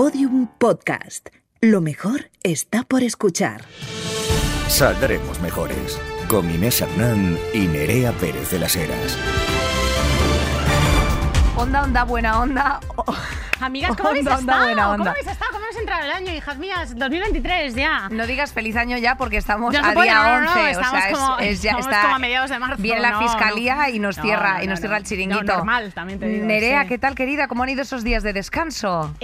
Podium Podcast. Lo mejor está por escuchar. Saldremos mejores. Con Inés Hernán y Nerea Pérez de las Heras. Onda, onda, buena onda. Amigas, ¿cómo habéis Onda, onda, estado? buena ¿Cómo onda. habéis estado? ¿Cómo habéis entrado el año, hijas mías? 2023 ya. No digas feliz año ya porque estamos a puede, día no, no, no, 11. estamos o sea, es- como- es, ya está. como a mediados de marzo, Viene la fiscalía no. y nos No, cierra, no, y nos no, cierra no. el chiringuito. No, normal, también te digo, Nerea, sí. ¿qué tal, querida? ¿Cómo han ido esos días de descanso?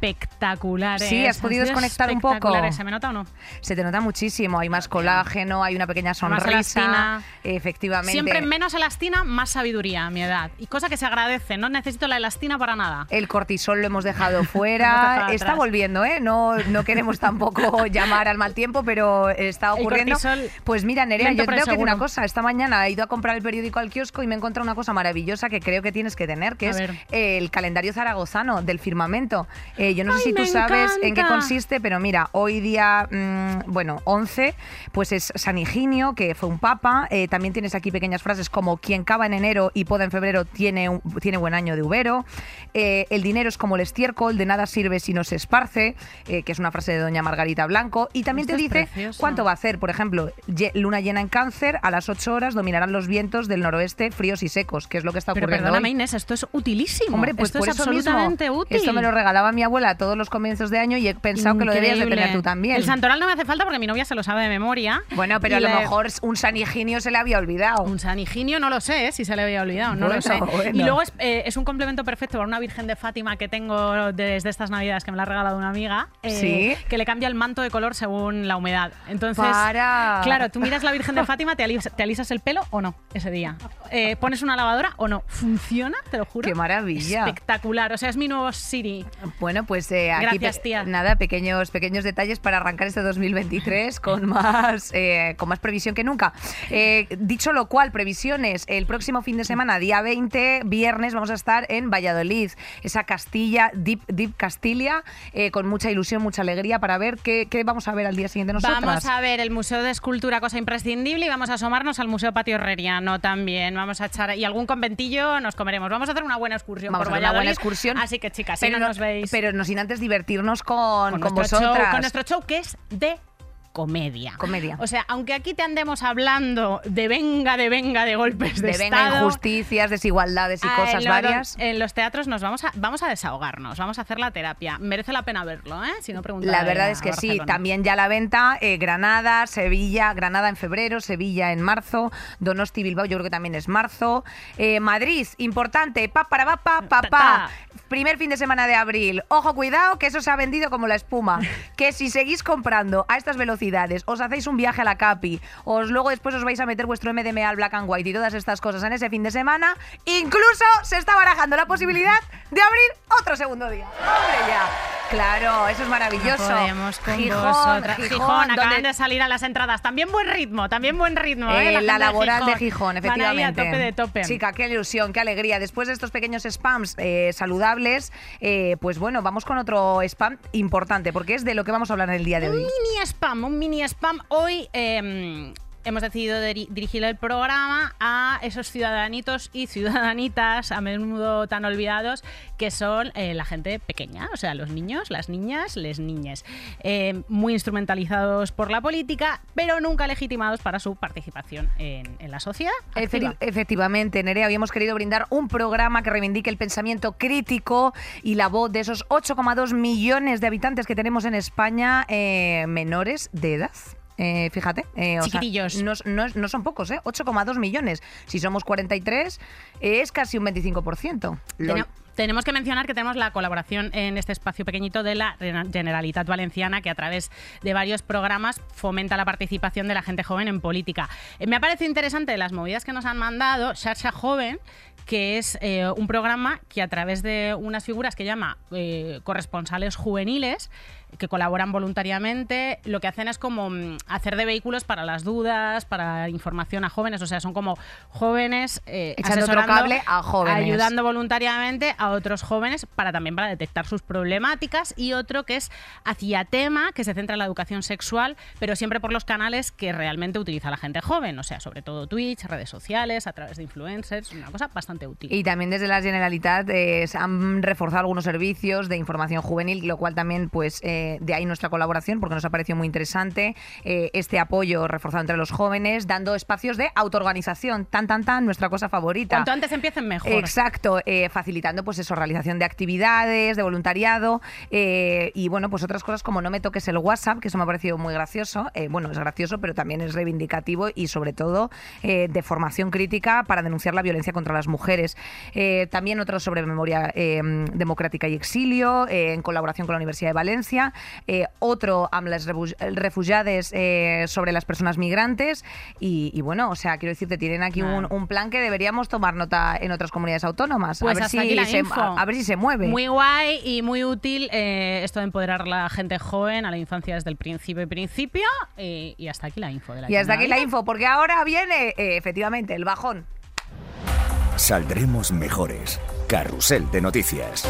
Espectaculares. Sí, ¿has podido desconectar un poco? ¿Se me nota o no? Se te nota muchísimo. Hay más colágeno, hay una pequeña sonrisa. Efectivamente. Siempre menos elastina, más sabiduría a mi edad. Y cosa que se agradece. No necesito la elastina para nada. El cortisol lo hemos dejado Hemos fuera. dejado está volviendo, ¿eh? No, no queremos tampoco llamar al mal tiempo, pero está ocurriendo. cortisol, Pues mira, Nerea, yo tengo que una cosa. Esta mañana he ido a comprar el periódico al kiosco y me he encontrado una cosa maravillosa que creo que tienes que tener, que A es ver. el calendario zaragozano del firmamento. Eh, yo no sé si tú sabes en qué consiste, pero mira, hoy día, mm, bueno, 11, pues es San Higinio, que fue un papa. Eh, también tienes aquí pequeñas frases como quien cava en enero y poda en febrero tiene, un- tiene buen año de ubero. Eh, el dinero es como el estiércol, de nada sirve si no se esparce, eh, que es una frase de doña Margarita Blanco. Y también Esto te dice cuánto va a hacer. Por ejemplo, luna llena en cáncer, a las 8 horas dominarán los vientos del noroeste fríos y secos, que es lo que está Pero ocurriendo perdóname, hoy. Inés, esto es utilísimo. Hombre, pues esto por es eso mismo, absolutamente útil. Esto me lo regalaba mi abuela a todos los comienzos de año y he pensado que lo debías de tener tú también. El santoral no me hace falta porque mi novia se lo sabe de memoria. Bueno, pero Y a lo le- mejor un San Higinio se le había olvidado. Un San Higinio no lo sé ¿eh? si se le había olvidado, no Bueno, lo sé. bueno. Y luego es, eh, es un complemento perfecto para una Virgen de Fátima que tengo desde estas navidades que me la ha regalado una amiga, eh, Sí. que le cambia el manto de color según la humedad. Entonces, Para. claro, tú miras la Virgen de Fátima, te alisas, te alisas el pelo o no ese día. Eh, pones una lavadora o no. Funciona, te lo juro. ¡Qué maravilla! Espectacular. O sea, es mi nuevo Siri. Bueno, pues eh, aquí Gracias, tía. nada, pequeños, pequeños detalles para arrancar este 2023 con más, eh, con más previsión que nunca. Eh, dicho lo cual, previsiones, el próximo fin de semana, día 20, viernes, vamos a estar en Valladolid, esa Castilla, Deep, Deep Castilla, eh, con mucha ilusión, mucha alegría para ver qué, qué vamos a ver al día siguiente nosotras. Vamos a ver el Museo de Escultura, cosa imprescindible, y vamos a asomarnos al Museo Patio Herreriano también. Vamos a echar y algún conventillo nos comeremos. Vamos a hacer una buena excursión Vamos por a hacer una buena Valladolid. excursión. Así que chicas, si pero no nos veis Pero no sin antes divertirnos con, con, show, vosotras. con nuestro show que es de comedia. Comedia. O sea, aunque aquí te andemos hablando de venga, de venga, de golpes de, de venga estado, injusticias, desigualdades y cosas en lo- varias. En los teatros nos vamos a, vamos a desahogarnos, vamos a hacer la terapia. Merece la pena verlo, ¿eh? Si no, La verdad es que sí, también ya la venta eh, Granada, Sevilla, Granada en febrero, Sevilla en marzo, Donosti Bilbao, yo creo que también es marzo, Eh, Madrid, importante, pa para pa pa pa pa. Primer fin de semana de abril. Ojo, cuidado, que eso se ha vendido como la espuma. Que si seguís comprando a estas velocidades, os hacéis un viaje a la Capi, os luego después os vais a meter vuestro MDMA al Black and White y todas estas cosas en ese fin de semana, incluso se está barajando la posibilidad de abrir otro segundo día. ¡Hombre, ya! Claro, eso es maravilloso. Podemos con Gijón, vosotras. Gijón, Gijón, acaban donde- de salir a las entradas. También buen ritmo, también buen ritmo. ¿eh? Eh, la gente laboral de Gijón, Van ahí efectivamente. a tope de tope. Chica, qué ilusión, qué alegría. Después de estos pequeños spams eh, saludables, eh, pues bueno, vamos con otro spam importante, porque es de lo que vamos a hablar en el día de Un hoy. mini spam, un mini spam. Hoy eh, hemos decidido diri- dirigir el programa a esos ciudadanitos y ciudadanitas a menudo tan olvidados que son eh, la gente pequeña, o sea, los niños, las niñas, les niñes. Eh, muy instrumentalizados por la política, pero nunca legitimados para su participación en, en la sociedad. activa. Efectivamente, Nerea, habíamos querido brindar un programa que reivindique el pensamiento crítico y la voz de esos 8,2 millones de habitantes que tenemos en España eh, menores de edad. Eh, fíjate, eh, o sea, no, no- no son pocos, ¿eh? 8,2 millones. Si somos 43, eh, es casi un 25%. Lo- Tene- Tenemos que mencionar que tenemos la colaboración en este espacio pequeñito de la Generalitat Valenciana, que a través de varios programas fomenta la participación de la gente joven en política. Eh, me ha parecido interesante las movidas que nos han mandado Xarxa Joven, que es eh, un programa que a través de unas figuras que llama eh, corresponsales juveniles, que colaboran voluntariamente, lo que hacen es como mm, hacer de vehículos para las dudas, para información a jóvenes, o sea, son como jóvenes eh, Echando otro cable a jóvenes. ayudando voluntariamente a otros jóvenes para también para detectar sus problemáticas y otro que es hacia tema que se centra en la educación sexual, pero siempre por los canales que realmente utiliza la gente joven, o sea, sobre todo Twitch, redes sociales, a través de influencers, una cosa bastante útil. Y también desde la Generalitat eh, se han reforzado algunos servicios de información juvenil, lo cual también, pues, eh, de ahí nuestra colaboración, porque nos ha parecido muy interesante eh, este apoyo reforzado entre los jóvenes, dando espacios de autoorganización, tan, tan, tan, nuestra cosa favorita. Cuanto antes empiecen mejor. Exacto, eh, facilitando pues eso, realización de actividades, de voluntariado eh, y bueno, pues otras cosas como no me toques el WhatsApp, que eso me ha parecido muy gracioso. Eh, bueno, es gracioso, pero también es reivindicativo y sobre todo de formación crítica para denunciar la violencia contra las mujeres. También otro sobre memoria democrática y exilio, en colaboración con la Universidad de Valencia. Eh, otro amb les refugiades eh, sobre las personas migrantes. Y, y bueno, o sea, quiero decirte, tienen aquí un, un plan que deberíamos tomar nota en otras comunidades autónomas. Pues a, ver hasta si aquí la se, info. a, a ver si se mueve. Muy guay y muy útil eh, esto de empoderar a la gente joven, a la infancia desde el principio y principio. y hasta aquí la info de la y hasta aquí la info, porque ahora viene eh, efectivamente el bajón. Saldremos mejores. Carrusel de noticias.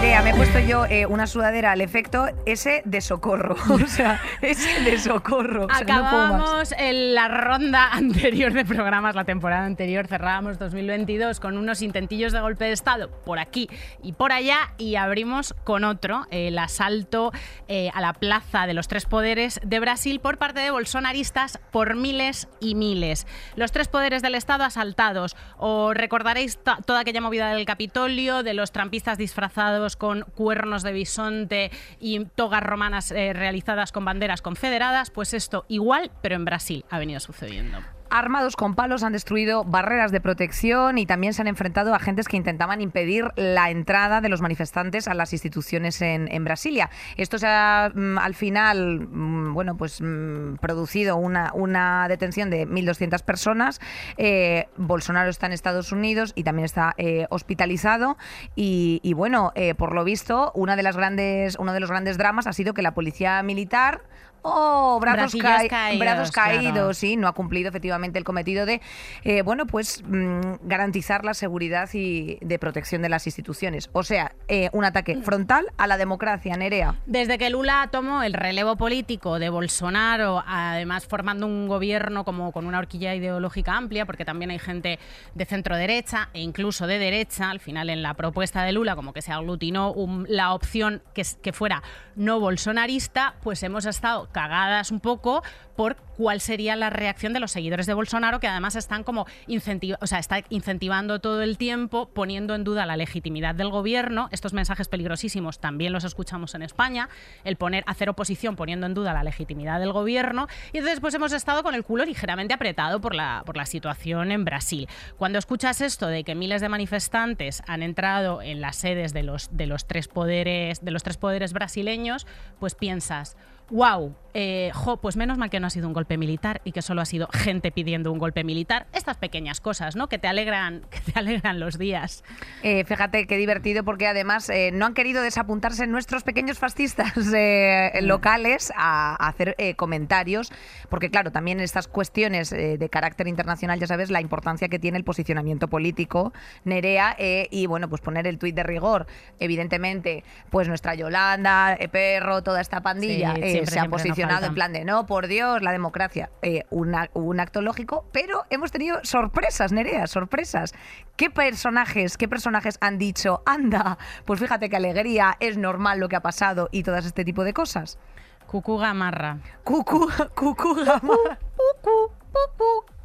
Me he puesto yo eh, una sudadera al efecto ese de socorro. O sea, ese de socorro. O sea. Acabamos en la ronda anterior de programas, la temporada anterior, cerrábamos 2022 con unos intentillos de golpe de Estado por aquí y por allá y abrimos con otro, el asalto eh, a la plaza de los tres poderes de Brasil por parte de bolsonaristas por miles y miles. Los tres poderes del Estado asaltados. Os recordaréis to- toda aquella movida del Capitolio, de los trampistas disfrazados con cuernos de bisonte y togas romanas eh, realizadas con banderas confederadas, pues esto igual, pero en Brasil ha venido sucediendo. Armados con palos han destruido barreras de protección y también se han enfrentado a agentes que intentaban impedir la entrada de los manifestantes a las instituciones en, Brasilia. Esto se ha mm, al final, mm, bueno, pues mm, producido una, detención de 1.200 personas. Eh, Bolsonaro está en Estados Unidos y también está eh, hospitalizado y, y bueno, eh, por lo visto, una de las grandes, uno de los grandes dramas ha sido que la policía militar Oh, brazos, caídos, brazos claro. caídos, sí, no ha cumplido efectivamente el cometido de, eh, bueno, pues mm, garantizar la seguridad y de protección de las instituciones. O sea, eh, un ataque frontal a la democracia, Nerea. Desde que Lula tomó el relevo político de Bolsonaro, además formando un gobierno como con una horquilla ideológica amplia, porque también hay gente de centro derecha e incluso de derecha, al final en la propuesta de Lula como que se aglutinó un- la opción que fuera no bolsonarista, pues hemos estado cagadas un poco por cuál sería la reacción de los seguidores de Bolsonaro, que además están como incentiva, o sea, está incentivando todo el tiempo, poniendo en duda la legitimidad del gobierno. Estos mensajes peligrosísimos también los escuchamos en España, el poner, hacer oposición poniendo en duda la legitimidad del gobierno. Y entonces pues hemos estado con el culo ligeramente apretado por la, por la situación en Brasil. Cuando escuchas esto de que miles de manifestantes han entrado en las sedes de los, de los tres poderes, de los tres poderes brasileños, pues piensas, wow, eh, jo, pues menos mal que no ha sido un golpe militar y que solo ha sido gente pidiendo un golpe militar. Estas pequeñas cosas, ¿no? Que te alegran, que te alegran los días. Eh, fíjate qué divertido porque además eh, no han querido desapuntarse nuestros pequeños fascistas eh, locales a, a hacer eh, comentarios, porque claro, también estas cuestiones de carácter internacional, ya sabes, la importancia que tiene el posicionamiento político, Nerea, y bueno, pues poner el tuit de rigor, evidentemente, pues nuestra Yolanda, Perro, toda esta pandilla Sí, siempre, se ha posicionado en plan de no, por Dios, la democracia, eh, una- un acto lógico, pero hemos tenido sorpresas, Nerea, sorpresas. ¿Qué personajes, qué personajes han dicho, anda, pues fíjate qué alegría, es normal lo que ha pasado y todas este tipo de cosas? Cucú Gamarra. Cucú, cucú, gamarra. Cucú, cucú.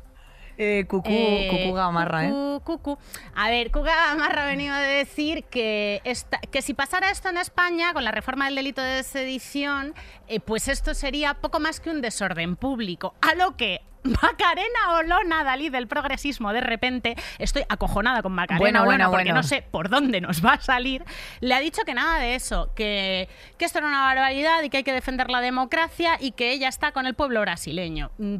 Eh, cucú, Eh, cucú gamarra, ¿eh? cucú, cucú. A ver, Cuca Gamarra ha venido a decir que, esta- que si pasara esto en España, con la reforma del delito de sedición, eh, pues esto sería poco más que un desorden público. A lo que Macarena Olona, Dalí del progresismo, de repente, estoy acojonada con Macarena Bueno, Olona bueno, porque bueno. no sé por dónde nos va a salir, le ha dicho que nada de eso, que, que esto era una barbaridad y que hay que defender la democracia y que ella está con el pueblo brasileño. Mm,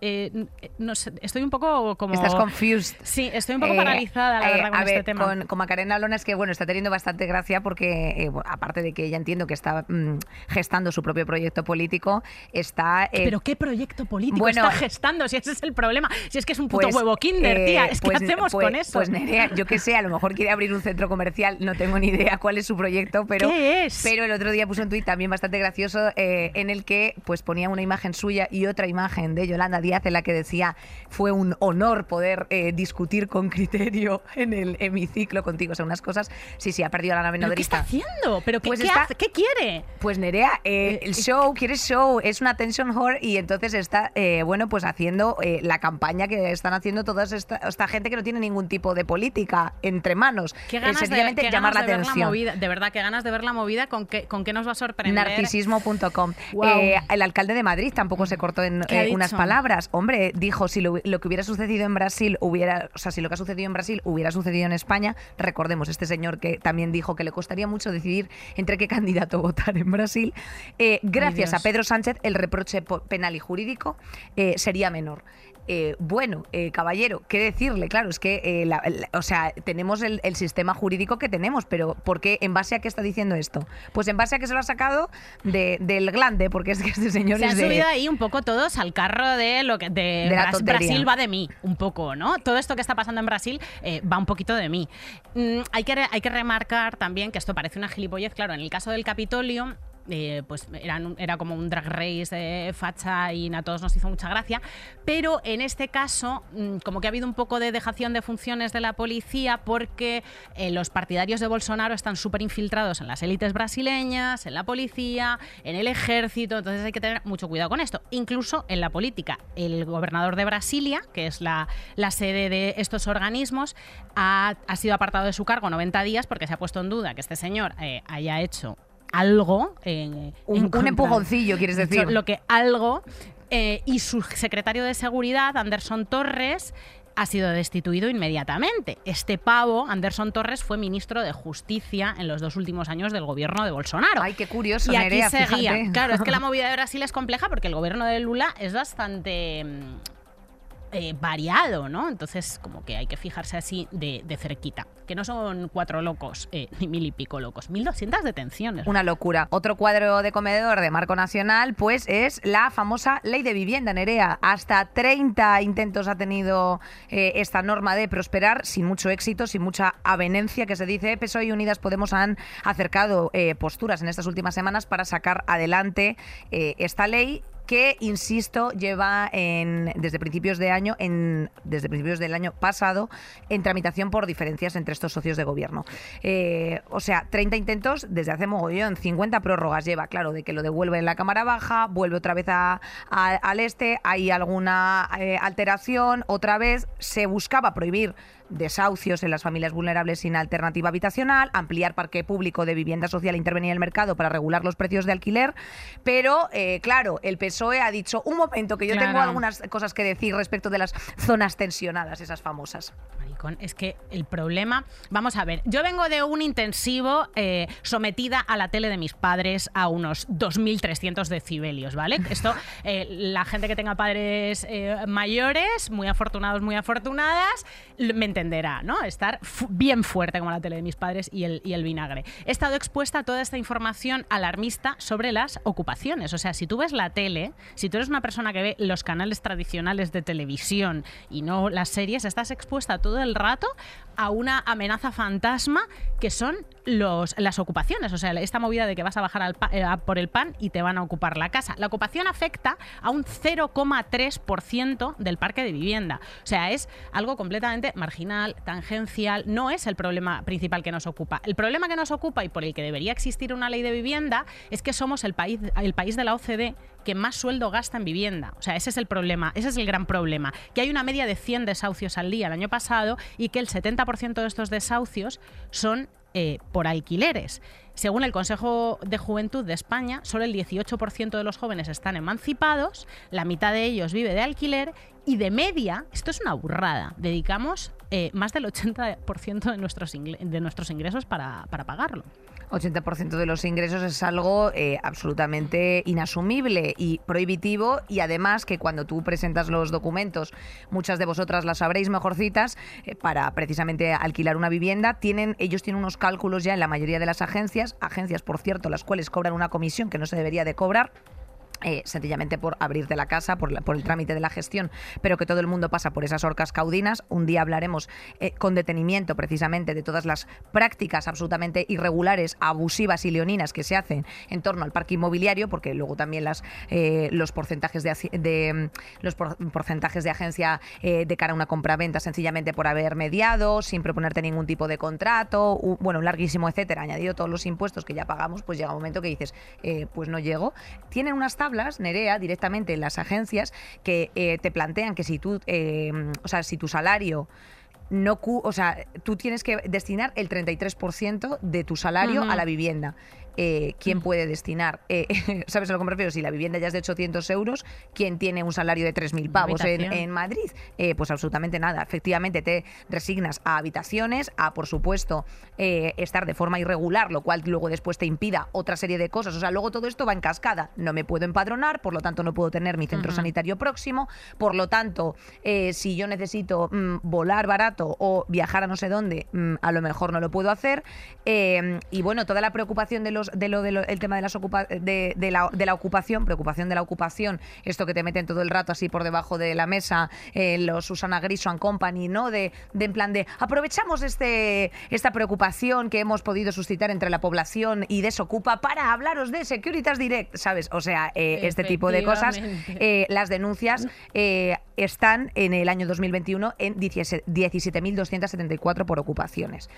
eh, no sé, estoy un poco como... Estás confused. Sí, estoy un poco Eh, paralizada, la eh, verdad, con a este ver, tema. Con, con Macarena Olona es que, bueno, está teniendo bastante gracia porque, eh, bueno, aparte de que ella entiendo que está mm, gestando su propio proyecto político, está... eh, Pero qué proyecto político bueno, está si ese es el problema. Si es que es un puto Pues, huevo kinder, eh, tía. Es que pues- hacemos pues- con eso? Pues Nerea, yo que sé, a lo mejor quiere abrir un centro comercial, no tengo ni idea cuál es su proyecto, pero, ¿Qué es? pero el otro día puso un tuit también bastante gracioso eh, en el que pues ponía una imagen suya y otra imagen de Yolanda Díaz en la que decía fue un honor poder eh, discutir con criterio en el hemiciclo contigo, o sea, unas cosas. Sí, sí, ha perdido la nave ¿Pero qué está haciendo? ¿Pero qué, Pues qué está- hace? ¿Qué quiere? Pues Nerea, eh, el show, quiere show, es una attention whore y entonces está, bueno, pues haciendo eh, la campaña que están haciendo toda esta, esta gente que no tiene ningún tipo de política entre manos. Qué Eh, ganas de, qué llamar ganas la de ver atención. movida. De verdad, qué ganas de ver la movida. ¿Con qué, con qué nos va a sorprender? Narcisismo.com. Eh, el alcalde de Madrid tampoco se cortó en ¿Qué ha eh, unas palabras. Hombre, dijo si lo, lo que hubiera sucedido en Brasil hubiera, o sea, si lo que ha sucedido en Brasil hubiera sucedido en España, recordemos este señor que también dijo que le costaría mucho decidir entre qué candidato votar en Brasil. Gracias a Pedro Sánchez el reproche penal y jurídico eh, sería menor. Eh, bueno, eh, caballero, ¿qué decirle? Claro, es que, eh, la- la- o sea, tenemos el, el sistema jurídico que tenemos, pero ¿por qué? ¿En base a qué está diciendo esto? Pues en base a que se lo ha sacado de- del glande, porque es que este señor Se es han de... subido ahí un poco todos al carro de lo que de. Brasil va de mí, un poco, ¿no? Todo esto que está pasando en Brasil va un poquito de mí. Mm, hay, que, hay que remarcar también que esto parece una gilipollez, claro, en el caso del Capitolio. Eh, pues eran era como un drag race de facha y a todos nos hizo mucha gracia. Pero en este caso, mm, como que ha habido un poco de dejación de funciones de la policía porque eh, los partidarios de Bolsonaro están súper infiltrados en las élites brasileñas, en la policía, en el ejército. Entonces hay que tener mucho cuidado con esto. Incluso en la política. El gobernador de Brasilia, que es la, sede de estos organismos, ha, sido apartado de su cargo 90 días porque se ha puesto en duda que este señor eh, haya hecho algo. eh, Un- en un contra- empujoncillo, quieres decir. Lo que algo. eh, y su secretario de seguridad, Anderson Torres, ha sido destituido inmediatamente. Este pavo, Anderson Torres, fue ministro de Justicia en los dos últimos años del gobierno de Bolsonaro. Ay, qué curioso, Y aquí Nerea, seguía. fíjate. Claro, es que la movida de Brasil es compleja porque el gobierno de Lula es bastante mm, eh, variado, ¿no? Entonces, como que hay que fijarse así de, de cerquita. Que no son cuatro locos, eh, ni mil y pico locos. 1.200 detenciones. Una locura. Otro cuadro de comedor de marco nacional, pues es la famosa ley de vivienda, Nerea. Hasta 30 intentos ha tenido eh, esta norma de prosperar, sin mucho éxito, sin mucha avenencia, que se dice. PSOE y Unidas Podemos han acercado posturas en estas últimas semanas para sacar adelante esta ley que, insisto, lleva en, desde principios de año, en, desde principios del año pasado, en tramitación por diferencias entre estos socios de gobierno. Eh, o sea, 30 intentos desde hace mogollón, 50 prórrogas lleva, claro, de que lo devuelve en la Cámara Baja, vuelve otra vez al este, hay alguna eh, alteración, otra vez se buscaba prohibir desahucios en las familias vulnerables sin alternativa habitacional, ampliar parque público de vivienda social e intervenir en el mercado para regular los precios de alquiler, pero eh, claro, el PSOE ha dicho, un momento, que yo tengo algunas cosas que decir respecto de las zonas tensionadas, esas famosas. Maricón, es que el problema. Vamos a ver, yo vengo de un intensivo eh, sometida a la tele de mis padres a unos 2.300 decibelios, ¿vale? Esto, eh, la gente que tenga padres mayores, muy afortunados, muy afortunadas, me entenderá, ¿no? Estar bien fuerte como la tele de mis padres y el, y el vinagre. He estado expuesta a toda esta información alarmista sobre las ocupaciones. O sea, si tú ves la tele, si tú eres una persona que ve los canales tradicionales de televisión y no las series, estás expuesta todo el rato a una amenaza fantasma que son los, las ocupaciones. O sea, esta movida de que vas a bajar al pa- eh, por el pan y te van a ocupar la casa. La ocupación afecta a un 0,3% del parque de vivienda. O sea, es algo completamente marginal, tangencial. No es el problema principal que nos ocupa. El problema que nos ocupa y por el que debería existir una ley de vivienda es que somos el país, el país de la OCDE que más sueldo gasta en vivienda. O sea, ese es el problema, ese es el gran problema. Que hay una media de 100 desahucios al día el año pasado y que el 70% de estos desahucios son eh, por alquileres. Según el Consejo de Juventud de España, solo el 18% de los jóvenes están emancipados, la mitad de ellos vive de alquiler y de media, esto es una burrada, dedicamos eh, más del 80% de nuestros, de nuestros ingresos para, para pagarlo. 80% de los ingresos es algo eh, absolutamente inasumible y prohibitivo. Y además que cuando tú presentas los documentos, muchas de vosotras las sabréis mejorcitas, eh, para precisamente alquilar una vivienda, tienen ellos tienen unos cálculos ya en la mayoría de las agencias, agencias por cierto, las cuales cobran una comisión que no se debería de cobrar eh, sencillamente por abrirte la casa, por, la- por el trámite de la gestión, pero que todo el mundo pasa por esas orcas caudinas. Un día hablaremos eh, con detenimiento precisamente de todas las prácticas absolutamente irregulares, abusivas y leoninas que se hacen en torno al parque inmobiliario, porque luego también las, eh, los porcentajes de, de, mm, los por- porcentajes de agencia eh, de cara a una compraventa sencillamente por haber mediado, sin proponerte ningún tipo de contrato, bueno, un larguísimo etcétera, añadido todos los impuestos que ya pagamos, pues llega un momento que dices, pues no llego. Tienen unas tablas, Nerea, directamente en las agencias, que eh, te plantean que si tú, eh, o sea, si tu salario no o sea, tú tienes que destinar el 33% de tu salario a la vivienda. Eh, ¿Quién puede destinar? Eh, ¿Sabes a lo que me refiero? Si la vivienda ya es de 800 euros, ¿quién tiene un salario de 3.000 pavos en, Madrid? Eh, pues absolutamente nada. Efectivamente, te resignas a habitaciones, a, por supuesto, estar de forma irregular, lo cual luego después te impida otra serie de cosas. O sea, luego todo esto va en cascada. No me puedo empadronar, por lo tanto no puedo tener mi centro sanitario próximo. Por lo tanto, si yo necesito mm, volar barato o viajar a no sé dónde, mm, a lo mejor no lo puedo hacer. Y bueno, toda la preocupación de los de lo del tema de las ocupa- de, de la, de la ocupación, preocupación de la ocupación, esto que te meten todo el rato así por debajo de la mesa, eh, los Susana Griso and Company, ¿no? De, de en plan de aprovechamos este esta preocupación que hemos podido suscitar entre la población y desocupa para hablaros de Securitas Direct, ¿sabes? O sea, eh, este tipo de cosas. Eh, las denuncias eh, están en el año 2021 en 17 17.274 por ocupaciones.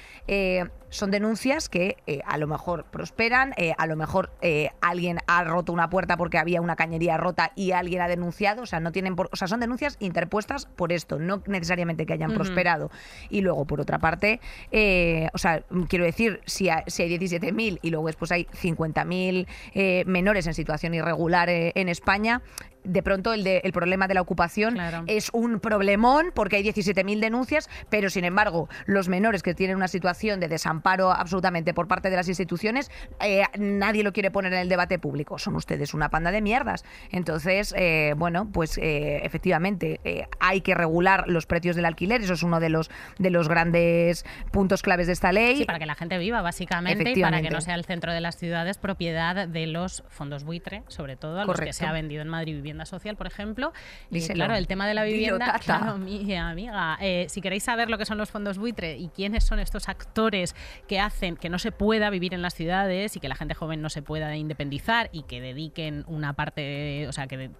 Son denuncias que a lo mejor prosperan, eh, a lo mejor eh, alguien ha roto una puerta porque había una cañería rota y alguien ha denunciado, o sea, no tienen por- o sea, son denuncias interpuestas por esto, no necesariamente que hayan prosperado. Y luego, por otra parte, eh, o sea, quiero decir, si, ha- si hay 17.000 y luego después hay 50.000 eh, menores en situación irregular en España, de pronto el, de- el problema de la ocupación Claro. es un problemón porque hay 17.000 denuncias, pero sin embargo los menores que tienen una situación de desamparo absolutamente por parte de las instituciones, eh, nadie lo quiere poner en el debate público. Son ustedes una panda de mierdas. Entonces, eh, bueno, pues eh, efectivamente eh, hay que regular los precios del alquiler. Eso es uno de los, de los grandes puntos claves de esta ley. Sí, para que la gente viva, básicamente, y para que no sea el centro de las ciudades propiedad de los fondos buitre, sobre todo a los que se ha vendido en Madrid vivienda social, por ejemplo. Y claro, el tema de la Dilo, vivienda, tata. claro, mi amiga, eh, si queréis saber lo que son los fondos buitre y quiénes son estos actores que hacen que no se pueda vivir en las ciudades y que la gente joven no se pueda independizar y que dediquen una parte, o sea, que,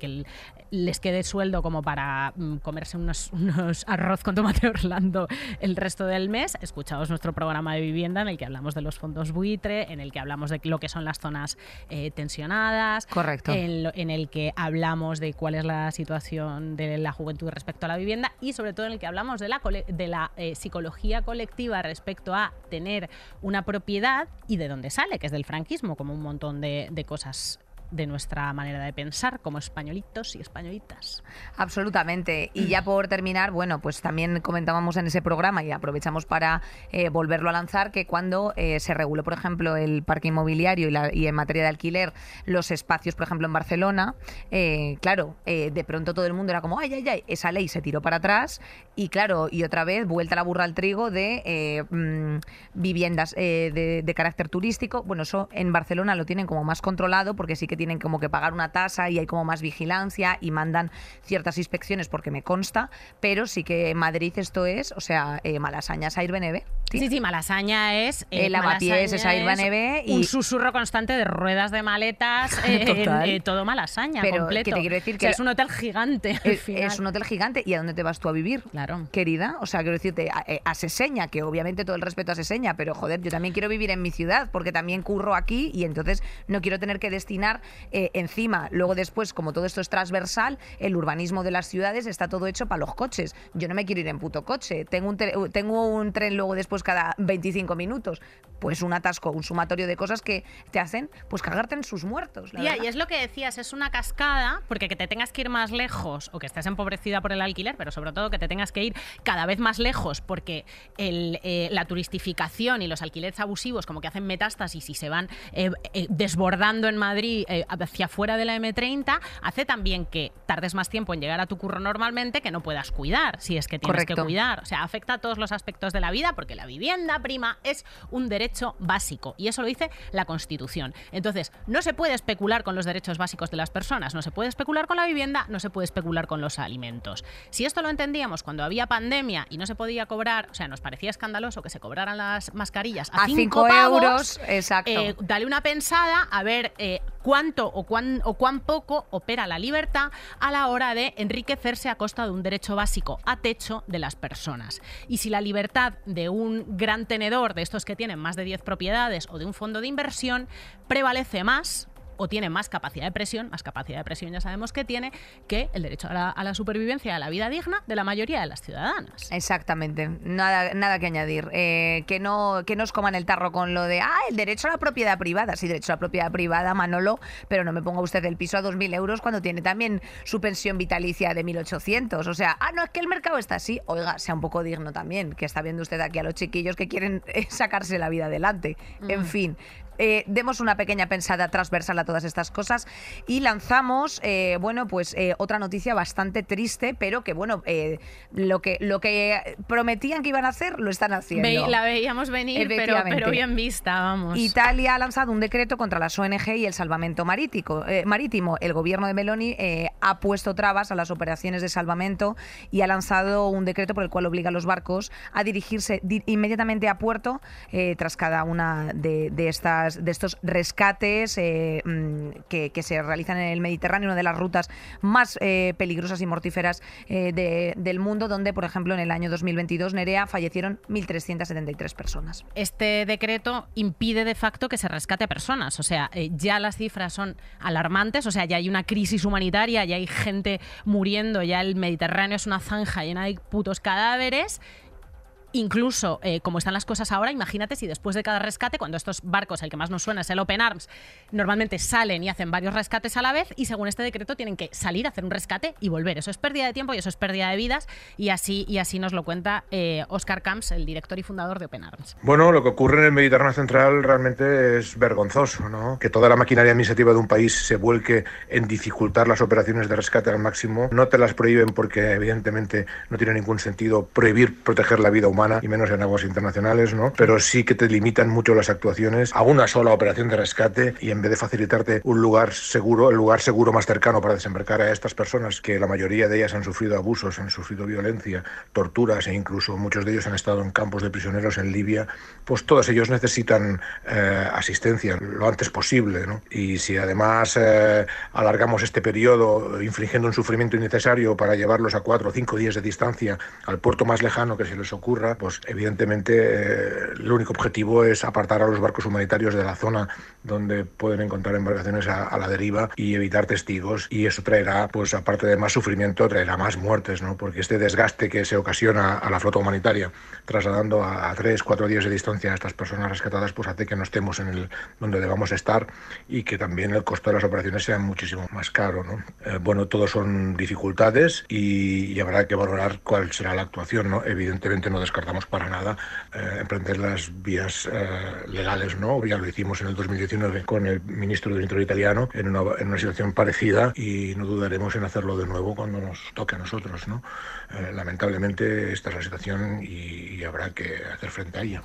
les quede sueldo como para mm, comerse unos, unos arroz con tomate Orlando el resto del mes, escuchaos nuestro programa de vivienda en el que hablamos de los fondos buitre, en el que hablamos de lo que son las zonas eh, tensionadas, Correcto. en, lo- en el que hablamos de cuál es la situación de la juventud respecto a la vivienda y sobre todo en el que hablamos de la, eh, psicología colectiva respecto a tener una propiedad y de dónde sale, que es del franquismo, como un montón de cosas de nuestra manera de pensar como españolitos y españolitas. Absolutamente. Y ya por terminar, bueno, pues también comentábamos en ese programa y aprovechamos para eh, volverlo a lanzar que cuando eh, se reguló, por ejemplo, el parque inmobiliario y, en materia de alquiler, los espacios, por ejemplo, en Barcelona, eh, claro, de pronto todo el mundo era como, ay, ay, ay, esa ley se tiró para atrás y claro, y otra vez vuelta la burra al trigo de mm, viviendas de, carácter turístico. Bueno, eso en Barcelona lo tienen como más controlado porque sí que tienen como que pagar una tasa y hay como más vigilancia y mandan ciertas inspecciones porque me consta, pero sí que en Madrid esto es, o sea, eh, Malasaña es Airbnb. Sí, sí, Malasaña es. eh, El lavapiés es Airbnb y- Un susurro constante de ruedas de maletas. eh, eh, todo Malasaña, Pero, completo. ¿qué te quiero decir? O sea, Que es un hotel gigante. Es, es un hotel gigante y ¿a dónde te vas tú a vivir? Claro. Querida, o sea, quiero decirte, a, eh, a Seseña, que obviamente todo el respeto a Seseña, pero joder, yo también quiero vivir en mi ciudad porque también curro aquí y entonces no quiero tener que destinar encima, luego después, como todo esto es transversal, el urbanismo de las ciudades está todo hecho para los coches. Yo no me quiero ir en puto coche, tengo un, tengo un tren luego después cada 25 minutos, pues un atasco, un sumatorio de cosas que te hacen pues cagarte en sus muertos. la y es lo que decías, es una cascada, porque que te tengas que ir más lejos o que estés empobrecida por el alquiler, pero sobre todo que te tengas que ir cada vez más lejos porque el, eh, la turistificación y los alquileres abusivos como que hacen metástasis y se van eh, eh, desbordando en Madrid hacia fuera de la M30, hace también que tardes más tiempo en llegar a tu curro normalmente que no puedas cuidar, si es que tienes que cuidar. O sea, afecta a todos los aspectos de la vida porque la vida vivienda prima es un derecho básico y eso lo dice la Constitución. Entonces, no se puede especular con los derechos básicos de las personas, no se puede especular con la vivienda, no se puede especular con los alimentos. Si esto lo entendíamos cuando había pandemia y no se podía cobrar, o sea, nos parecía escandaloso que se cobraran las mascarillas a 5 euros, exacto. Eh, dale una pensada a ver eh, cuánto o cuán, o cuán poco opera la libertad a la hora de enriquecerse a costa de un derecho básico a techo de las personas. Y si la libertad de un gran tenedor, de estos que tienen más de 10 propiedades o de un fondo de inversión, prevalece más o tiene más capacidad de presión, más capacidad de presión ya sabemos que tiene, que el derecho a la, supervivencia, a la vida digna de la mayoría de las ciudadanas. Exactamente, nada, nada que añadir. Eh, que, no, que nos coman el tarro con lo de, ah, el derecho a la propiedad privada. Sí, derecho a la propiedad privada, Manolo, pero no me ponga usted el piso a 2.000 euros cuando tiene también su pensión vitalicia de 1.800. O sea, ah, no, es que el mercado está así. Oiga, sea un poco digno también, que está viendo usted aquí a los chiquillos que quieren eh, sacarse la vida adelante. En mm. fin, eh, demos una pequeña pensada transversal a todas estas cosas y lanzamos, eh, bueno, pues eh, otra noticia bastante triste, pero que, bueno, lo, que, lo que prometían que iban a hacer, lo están haciendo. la veíamos venir, pero, pero, bien vista, vamos. Italia ha lanzado un decreto contra las ONG y el salvamento marítimo. marítimo. El gobierno de Meloni ha puesto trabas a las operaciones de salvamento y ha lanzado un decreto por el cual obliga a los barcos a dirigirse inmediatamente a puerto tras cada una de estas de estos rescates eh, mm, que, se realizan en el Mediterráneo, una de las rutas más eh, peligrosas y mortíferas eh, del mundo, donde, por ejemplo, en el año 2022, Nerea, fallecieron 1.373 personas. Este decreto impide de facto que se rescate a personas, o sea, ya las cifras son alarmantes, o sea, ya hay una crisis humanitaria, ya hay gente muriendo, ya el Mediterráneo es una zanja llena de putos cadáveres Incluso, eh, como están las cosas ahora, imagínate si después de cada rescate, cuando estos barcos, el que más nos suena es el Open Arms, normalmente salen y hacen varios rescates a la vez y según este decreto tienen que salir hacer un rescate y volver. Eso es pérdida de tiempo y eso es pérdida de vidas y así, y así nos lo cuenta eh, Oscar Camps, el director y fundador de Open Arms. Bueno, lo que ocurre en el Mediterráneo Central realmente es vergonzoso, ¿no? Que toda la maquinaria administrativa de un país se vuelque en dificultar las operaciones de rescate al máximo. No te las prohíben porque evidentemente no tiene ningún sentido prohibir proteger la vida humana y menos en aguas internacionales, ¿no? Pero sí que te limitan mucho las actuaciones a una sola operación de rescate y en vez de facilitarte un lugar seguro, el lugar seguro más cercano para desembarcar a estas personas, que la mayoría de ellas han sufrido abusos, han sufrido violencia, torturas e incluso muchos de ellos han estado en campos de prisioneros en Libia, pues todos ellos necesitan eh, asistencia lo antes posible, ¿no? Y si además eh, alargamos este periodo infligiendo un sufrimiento innecesario para llevarlos a cuatro o cinco días de distancia al puerto más lejano que se les ocurra, pues evidentemente eh, el único objetivo es apartar a los barcos humanitarios de la zona donde pueden encontrar embarcaciones a, la deriva y evitar testigos y eso traerá, pues aparte de más sufrimiento, traerá más muertes, ¿no? Porque este desgaste que se ocasiona a la flota humanitaria trasladando a, tres, cuatro días de distancia a estas personas rescatadas, pues hace que no estemos en el donde debamos estar y que también el costo de las operaciones sea muchísimo más caro, ¿no? Eh, bueno, todo son dificultades y, habrá que valorar cuál será la actuación, ¿no? Evidentemente no descartamos descartamos para nada eh, emprender las vías eh, legales, ¿no? Ya lo hicimos en el 2019 con el ministro del Interior italiano en una, en una, situación parecida y no dudaremos en hacerlo de nuevo cuando nos toque a nosotros, ¿no? Eh, lamentablemente esta es la situación y, y habrá que hacer frente a ella.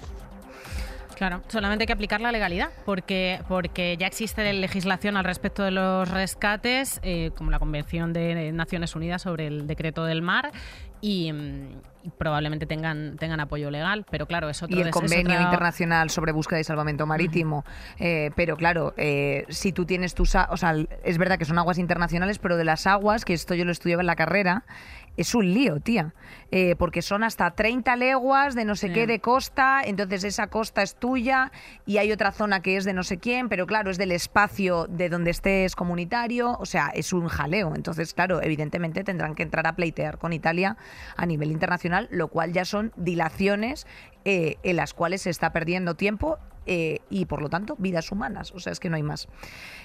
Claro, solamente hay que aplicar la legalidad, porque, porque ya existe legislación al respecto de los rescates, eh, como la Convención de Naciones Unidas sobre el Decreto del Mar, y, mm, probablemente tengan, tengan apoyo legal, pero claro, es otro... Y el Convenio Internacional sobre Búsqueda y Salvamento Marítimo, eh, pero claro, eh, si tú tienes tus... O sea, es verdad que son aguas internacionales, pero de las aguas, que esto yo lo estudiaba en la carrera, es un lío, tía. Eh, porque son hasta 30 leguas de no sé qué de costa, entonces esa costa es tuya y hay otra zona que es de no sé quién, pero claro, es del espacio de donde estés comunitario, o sea, es un jaleo. Entonces, claro, evidentemente tendrán que entrar a pleitear con Italia a nivel internacional, lo cual ya son dilaciones eh, en las cuales se está perdiendo tiempo eh, y por lo tanto vidas humanas. O sea, es que no hay más.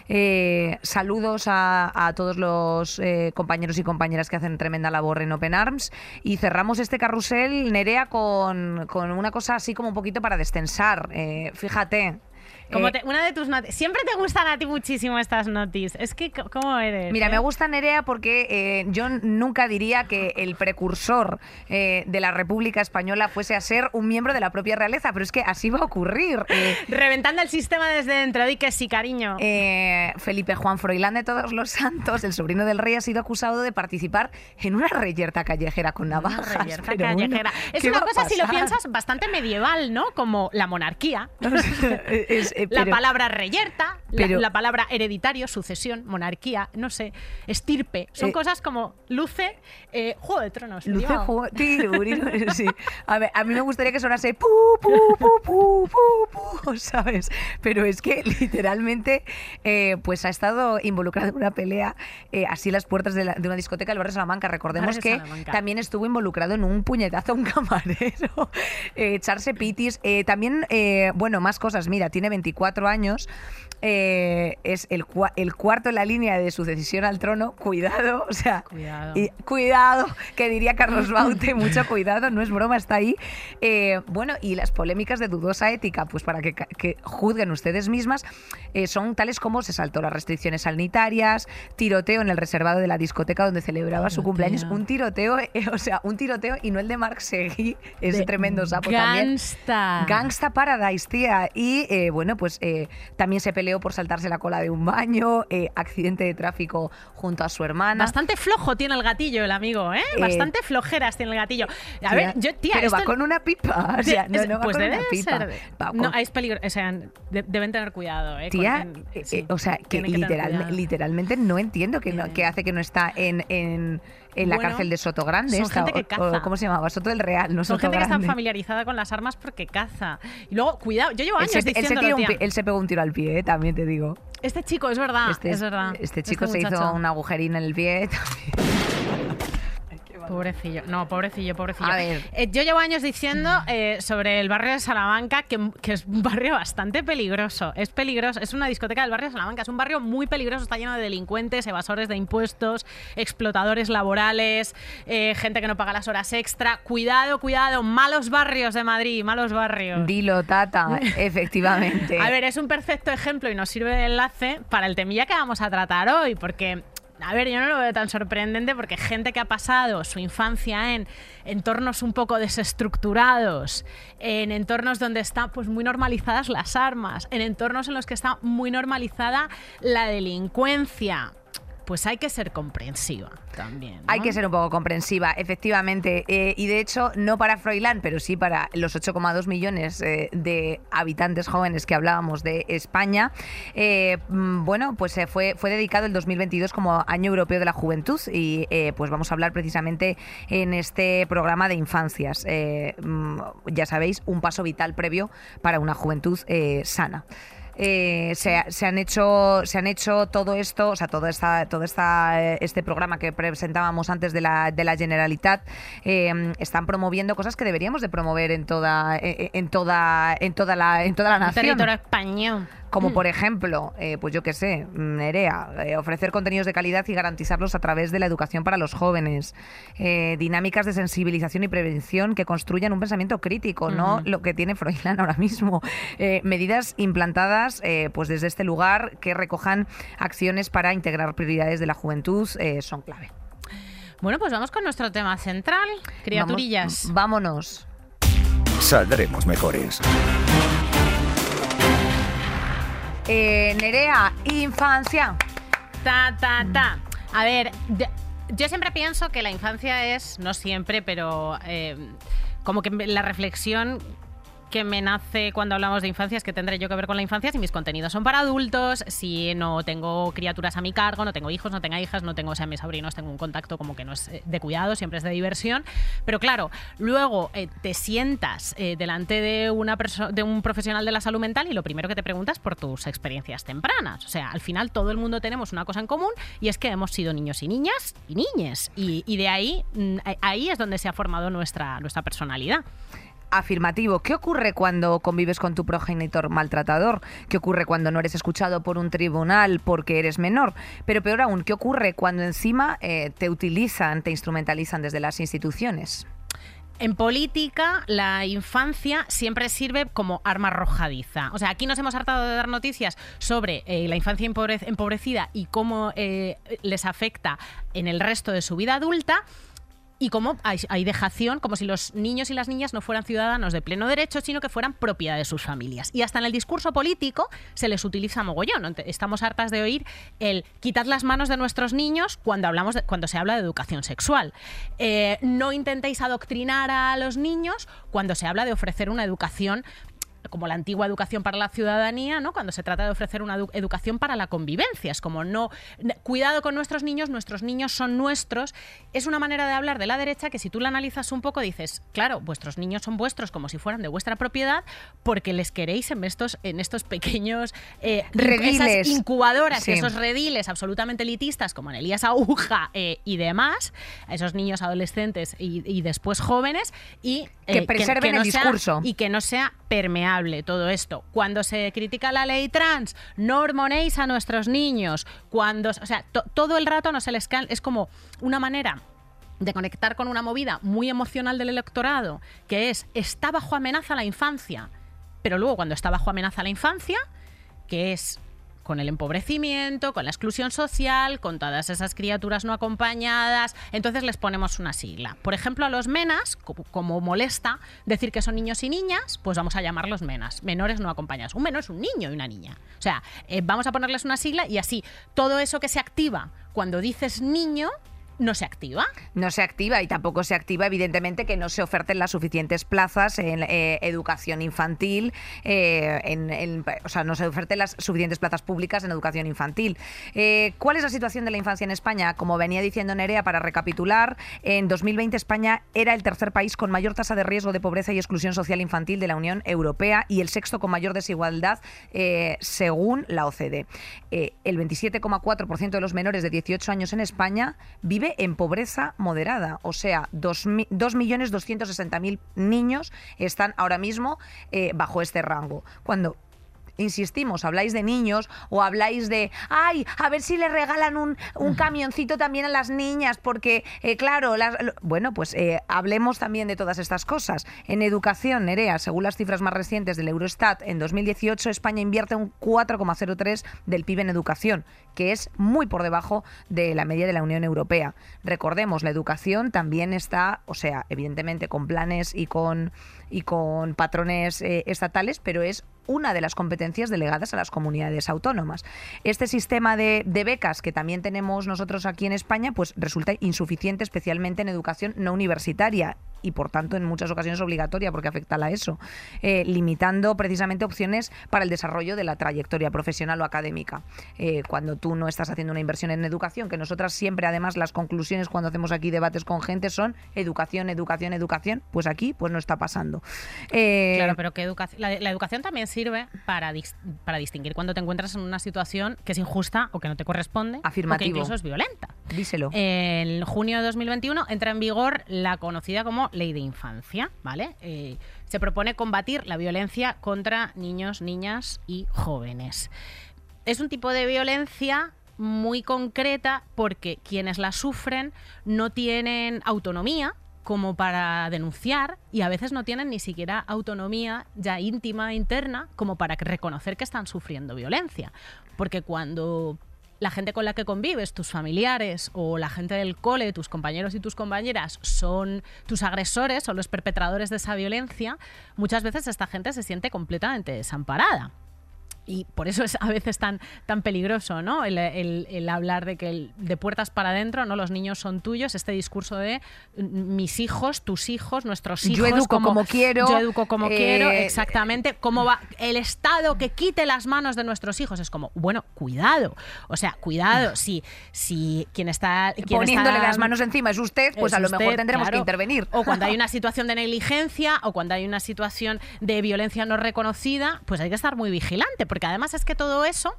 Eh, saludos a, todos los compañeros y compañeras que hacen tremenda labor en Open Arms y cerramos este carrusel, Nerea, con, con una cosa así como un poquito para destensar. fíjate. Como Eh, te- una de tus noticias. Siempre te gustan a ti muchísimo estas noticias. Es que, ¿cómo eres? Mira, eh? me gusta Nerea porque eh, yo nunca diría que el precursor eh, de la República Española fuese a ser un miembro de la propia realeza, pero es que así va a ocurrir. Eh, Reventando el sistema desde dentro, di que sí, cariño. eh, Felipe Juan Froilán de Todos los Santos, el sobrino del rey, ha sido acusado de participar en una reyerta callejera con Una navajas. reyerta pero bueno, callejera. es ¿qué una cosa, si lo piensas, bastante medieval, ¿no? Como la monarquía. Es- eh, La palabra reyerta, la- pero- la, palabra hereditario, sucesión, monarquía, no sé, estirpe. Son Eh, cosas como luce, eh, Juego de Tronos. Luce digamos. juego- sí. A, ver, a mí me gustaría que sonase pu, pu, pu, pu, pu, pu, ¿sabes? Pero es que literalmente eh, pues ha estado involucrado en una pelea así en las puertas de, la- de una discoteca del barrio Salamanca. Recordemos Barrio que Salamanca. también estuvo involucrado en un puñetazo a un camarero, echarse pitis. también, bueno, más cosas. Mira, tiene 24 años. Eh, es el, cua- el cuarto en la línea de sucesión al trono. Cuidado, o sea, Cuidado. y- cuidado, que diría Carlos Baute, mucho cuidado, no es broma, está ahí. Eh, bueno, y las polémicas de dudosa ética, pues para que, juzguen ustedes mismas, eh, son tales como se saltó las restricciones sanitarias, tiroteo en el reservado de la discoteca donde celebraba su cumpleaños, un tiroteo, o sea, un tiroteo y no el de Mark Seguí, ese De tremendo sapo también. Gangsta. Gangsta Paradise, tía. Y bueno, pues también se peleó por saltarse la cola de un baño, eh, accidente de tráfico junto a su hermana. Bastante flojo tiene el gatillo el amigo, ¿eh? Eh, Bastante flojeras tiene el gatillo. A Tía, ver, yo, tía, pero va con una pipa. O sea, no, no va pues con debe una pipa. ser. Va No, es peligro. O sea, de- deben tener cuidado, ¿eh? Tía, Con- eh, sí, o sea, que, literal- literalmente no entiendo que, no- que hace que no está en, en, en la Bueno, cárcel de Soto Grande. son esta, gente que o- o caza. ¿Cómo se llamaba? Soto del Real, no Son Soto gente que está Grande. familiarizada con las armas porque caza. Y luego, cuidado, yo llevo Él años se, él, se diciéndolo, tiró un tía. pi- él se pegó un tiro al pie, eh, también te digo. Este chico, es verdad, este, es verdad. este chico se muchacho. hizo un agujerín en el pie. Pobrecillo, no, pobrecillo, pobrecillo. A ver. Eh, yo llevo años diciendo eh, sobre el barrio de Salamanca que, que es un barrio bastante peligroso. Es peligroso, es una discoteca del barrio de Salamanca, es un barrio muy peligroso, está lleno de delincuentes, evasores de impuestos, explotadores laborales, eh, gente que no paga las horas extra. Cuidado, cuidado, malos barrios de Madrid, malos barrios. Dilo, tata, efectivamente. A ver, es un perfecto ejemplo y nos sirve de enlace para el temilla que vamos a tratar hoy, porque, a ver, yo no lo veo tan sorprendente porque gente que ha pasado su infancia en entornos un poco desestructurados, en entornos donde están pues muy normalizadas las armas, en entornos en los que está muy normalizada la delincuencia, pues hay que ser comprensiva también. ¿no? Hay que ser un poco comprensiva, efectivamente. Eh, y de hecho, no para Froilán, pero sí para los 8,2 millones eh, de habitantes jóvenes que hablábamos de España. eh, mm, bueno, pues fue, fue dedicado el 2022 como Año Europeo de la Juventud y pues vamos a hablar precisamente en este programa de infancias. Mm, ya sabéis, un paso vital previo para una juventud sana. Eh, se, se han hecho se han hecho todo esto o sea todo esta todo esta eh, este programa que presentábamos antes de la de la Generalitat eh, están promoviendo cosas que deberíamos de promover en toda eh, en toda en toda la en toda la El nación territorio español. Como por ejemplo, eh, pues yo qué sé, Nerea, eh, ofrecer contenidos de calidad y garantizarlos a través de la educación para los jóvenes, eh, dinámicas de sensibilización y prevención que construyan un pensamiento crítico, no lo que tiene Froilán ahora mismo, Eh, medidas implantadas eh, pues desde este lugar que recojan acciones para integrar prioridades de la juventud eh, son clave. Bueno, pues vamos con nuestro tema central, criaturillas. Vamos- vámonos. Saldremos mejores. Eh, Nerea, infancia. Ta, ta, ta. A ver, yo siempre pienso que la infancia es, no siempre, pero eh, como que la reflexión que me nace cuando hablamos de infancia es que tendré yo que ver con la infancia si mis contenidos son para adultos, si no tengo criaturas a mi cargo, no tengo hijos, no tengo hijas, no tengo, o sea, mis sobrinos tengo un contacto como que no es eh, de cuidado, siempre es de diversión. Pero claro, luego eh, te sientas eh, delante de, una de un profesional de la salud mental y lo primero que te preguntas por tus experiencias tempranas. O sea, al final todo el mundo tenemos una cosa en común y es que hemos sido niños y niñas y niñes. Y, y de ahí, mm, ahí es donde se ha formado nuestra, nuestra personalidad. Afirmativo. ¿Qué ocurre cuando convives con tu progenitor maltratador? ¿Qué ocurre cuando no eres escuchado por un tribunal porque eres menor? Pero peor aún, ¿qué ocurre cuando encima eh, te utilizan, te instrumentalizan desde las instituciones? En política, la infancia siempre sirve como arma arrojadiza. O sea, aquí nos hemos hartado de dar noticias sobre eh, la infancia empobrecida y cómo eh, les afecta en el resto de su vida adulta y cómo hay, dejación, como si los niños y las niñas no fueran ciudadanos de pleno derecho, sino que fueran propiedad de sus familias. Y hasta en el discurso político se les utiliza mogollón. Estamos hartas de oír el quitad las manos de nuestros niños cuando, hablamos cuando se habla de educación sexual. Eh, no intentéis adoctrinar a los niños cuando se habla de ofrecer una educación como la antigua educación para la ciudadanía, ¿no? Cuando se trata de ofrecer una educación para la convivencia. Es como no. Cuidado con nuestros niños, nuestros niños son nuestros. Es una manera de hablar de la derecha que si tú la analizas un poco dices, claro, vuestros niños son vuestros como si fueran de vuestra propiedad, porque les queréis en estos, en estos pequeños eh, rediles. incubadoras, esos rediles absolutamente elitistas, como en Elías Aguja eh, y demás, a esos niños adolescentes y, después jóvenes, y que eh, preserven el discurso. y que no sea permeable todo esto. Cuando se critica la ley trans, no hormonéis a nuestros niños. Cuando, o sea, todo el rato no se les es como una manera de conectar con una movida muy emocional del electorado, que es está bajo amenaza la infancia. Pero luego cuando está bajo amenaza la infancia, que es con el empobrecimiento, con la exclusión social, con todas esas criaturas no acompañadas. Entonces les ponemos una sigla. Por ejemplo, a los menas, como, molesta decir que son niños y niñas, pues vamos a llamarlos menas, menores no acompañados. Un menor es un niño y una niña. O sea, eh, vamos a ponerles una sigla y así todo eso que se activa cuando dices niño no se activa. No se activa y tampoco se activa, evidentemente, que no se oferten las suficientes plazas en eh, educación infantil, eh, en, o sea, no se oferten las suficientes plazas públicas en educación infantil. Eh, ¿Cuál es la situación de la infancia en España? Como venía diciendo Nerea, para recapitular, en 2020 España era el tercer país con mayor tasa de riesgo de pobreza y exclusión social infantil de la Unión Europea y el sexto con mayor desigualdad según la OCDE. el 27,4% de los menores de 18 años en España en pobreza moderada. O sea, 2.260.000 niños están ahora mismo eh, bajo este rango. Cuando insistimos, habláis de niños o habláis de, ay, a ver si le regalan un, camioncito también a las niñas, porque, eh, claro, bueno, pues eh, hablemos también de todas estas cosas. En educación, Nerea, según las cifras más recientes del Eurostat, en 2018 España invierte un 4,03 del PIB en educación, que es muy por debajo de la media de la Unión Europea. Recordemos, la educación también está, o sea, evidentemente con planes y con, y con patrones eh, estatales, pero es una de las competencias delegadas a las comunidades autónomas. Este sistema de, becas que también tenemos nosotros aquí en España, pues resulta insuficiente, especialmente en educación no universitaria y por tanto en muchas ocasiones obligatoria porque afecta a la ESO, eh, limitando precisamente opciones para el desarrollo de la trayectoria profesional o académica. Eh, cuando tú no estás haciendo una inversión en educación, que nosotras siempre además las conclusiones cuando hacemos aquí debates con gente son educación, educación, educación, pues aquí pues no está pasando. Eh, claro, pero que educación, la, educación también sirve para, para distinguir cuando te encuentras en una situación que es injusta o que no te corresponde Afirmativo. o que incluso es violenta. Díselo. En junio de 2021 entra en vigor la conocida como Ley de Infancia, ¿vale? Eh, se propone combatir la violencia contra niños, niñas y jóvenes. Es un tipo de violencia muy concreta porque quienes la sufren no tienen autonomía como para denunciar y a veces no tienen ni siquiera autonomía ya íntima, interna, como para reconocer que están sufriendo violencia. Porque cuando la gente con la que convives, tus familiares o la gente del cole, tus compañeros y tus compañeras son tus agresores o los perpetradores de esa violencia, muchas veces esta gente se siente completamente desamparada y por eso es a veces tan, tan peligroso, ¿no? El, hablar de que de puertas para adentro, ¿no? Los niños son tuyos, este discurso de mm, mis hijos, tus hijos, nuestros hijos. Yo educo como, quiero. Yo educo como quiero, eh, exactamente. ¿Cómo va el Estado que quite las manos de nuestros hijos? Es como, bueno, cuidado. O sea, cuidado. Si, si quien está. Poniéndole las manos encima es usted, pues a lo mejor tendremos que intervenir. O cuando hay una situación de negligencia o cuando hay una situación de violencia no reconocida, pues hay que estar muy vigilante porque además es que todo eso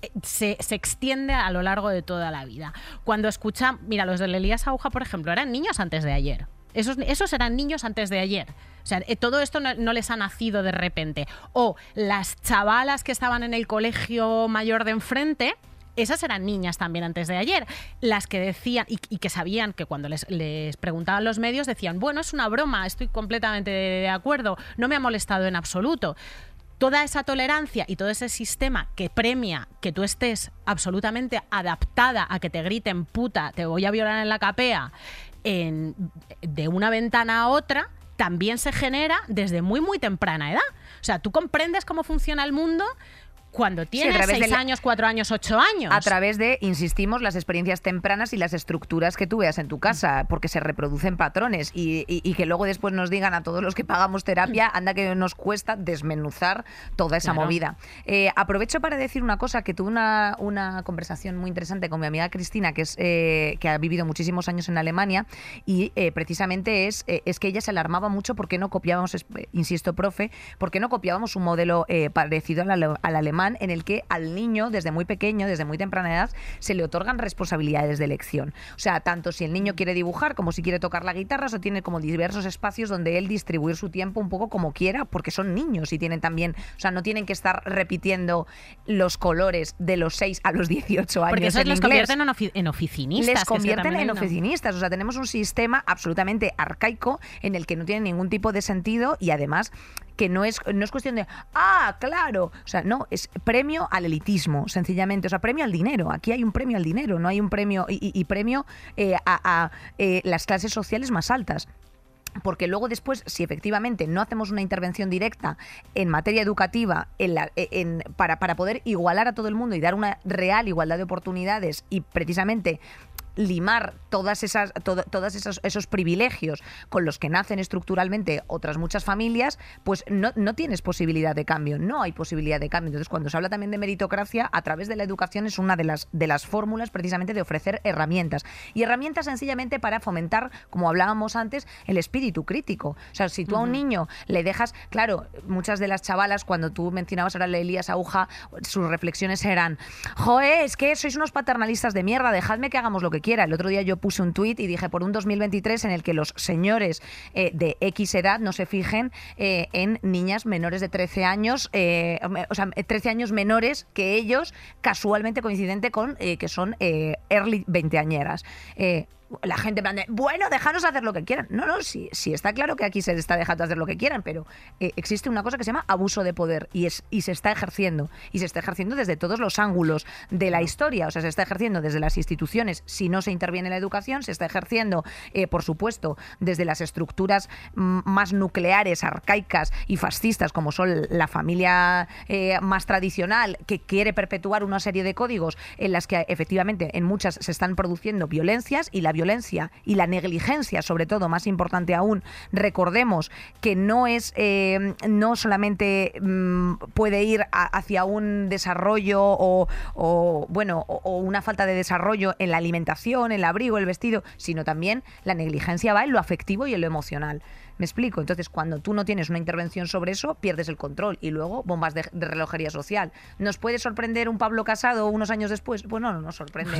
eh, se, extiende a lo largo de toda la vida. Cuando escuchan, mira, los de Elías Aguja, por ejemplo, eran niños antes de ayer. Esos, esos eran niños antes de ayer. O sea, eh, todo esto no, les ha nacido de repente. O las chavalas que estaban en el colegio mayor de enfrente esas eran niñas también antes de ayer. Las que decían y, que sabían que cuando les, les, preguntaban los medios decían, bueno, es una broma, estoy completamente de acuerdo, no me ha molestado en absoluto. Toda esa tolerancia y todo ese sistema que premia que tú estés absolutamente adaptada a que te griten puta, te voy a violar en la capea, en, de una ventana a otra, también se genera desde muy, muy temprana edad. O sea, tú comprendes cómo funciona el mundo cuando tienes seis años, cuatro años, ocho años. A través de, insistimos, las experiencias tempranas y las estructuras que tú veas en tu casa, porque se reproducen patrones y, que luego después nos digan a todos los que pagamos terapia, anda que nos cuesta desmenuzar toda esa movida. Eh, aprovecho para decir una cosa, que tuve una, una, conversación muy interesante con mi amiga Cristina, que, es, eh, que ha vivido muchísimos años en Alemania, y eh, precisamente es, es que ella se alarmaba mucho porque no copiábamos, insisto, profe, porque no copiábamos un modelo parecido al, al alemán en el que al niño, desde muy pequeño, desde muy temprana edad, se le otorgan responsabilidades de elección. O sea, tanto si el niño quiere dibujar como si quiere tocar la guitarra, o tiene como diversos espacios donde él distribuir su tiempo un poco como quiera, porque son niños y tienen también, o sea, no tienen que estar repitiendo los colores de los 6 a los 18 años. Porque eso les convierten en, oficinistas. Les convierten en oficinistas. O sea, tenemos un sistema absolutamente arcaico en el que no tiene ningún tipo de sentido y además que no es, no es cuestión de, ah, claro, o sea, no, es premio al elitismo, sencillamente, o sea, premio al dinero, aquí hay un premio al dinero, no hay un premio y, premio eh, a, eh, las clases sociales más altas. Porque luego después, si efectivamente no hacemos una intervención directa en materia educativa en la, en, para, para poder igualar a todo el mundo y dar una real igualdad de oportunidades y precisamente limar todas esas, todos esos, esos, privilegios con los que nacen estructuralmente otras muchas familias, pues no, no, tienes posibilidad de cambio, no hay posibilidad de cambio. Entonces, cuando se habla también de meritocracia, a través de la educación es una de las, de las fórmulas precisamente de ofrecer herramientas. Y herramientas sencillamente para fomentar, como hablábamos antes, el espíritu crítico. O sea, si tú a un niño le dejas, claro, muchas de las chavalas, cuando tú mencionabas ahora a Elías Aguja, sus reflexiones eran, joe, es que sois unos paternalistas de mierda, dejadme que hagamos lo que El otro día yo puse un tuit y dije por un 2023 en el que los señores eh, de X edad no se fijen eh, en niñas menores de 13 años, eh, o sea, 13 años menores que ellos, casualmente coincidente con que son early veinteañeras la gente plan bueno, déjanos hacer lo que quieran. No, no, sí, sí está claro que aquí se está dejando hacer lo que quieran, pero eh, existe una cosa que se llama abuso de poder y, es, y se está ejerciendo. Y se está ejerciendo desde todos los ángulos de la historia. O sea, se está ejerciendo desde las instituciones, si no se interviene en la educación, se está ejerciendo, eh, por supuesto, desde las estructuras más nucleares, arcaicas y fascistas, como son la familia eh, más tradicional, que quiere perpetuar una serie de códigos en las que efectivamente en muchas se están produciendo violencias y la violencia violencia y la negligencia, sobre todo, más importante aún, recordemos que no es, eh, no solamente mm, puede ir hacia un desarrollo o, bueno, o, una falta de desarrollo en la alimentación, el abrigo, el vestido, sino también la negligencia va en lo afectivo y en lo emocional. ¿Me explico? Entonces, cuando tú no tienes una intervención sobre eso, pierdes el control y luego bombas de, relojería social. ¿Nos puede sorprender un Pablo Casado unos años después? Pues no, no nos sorprende.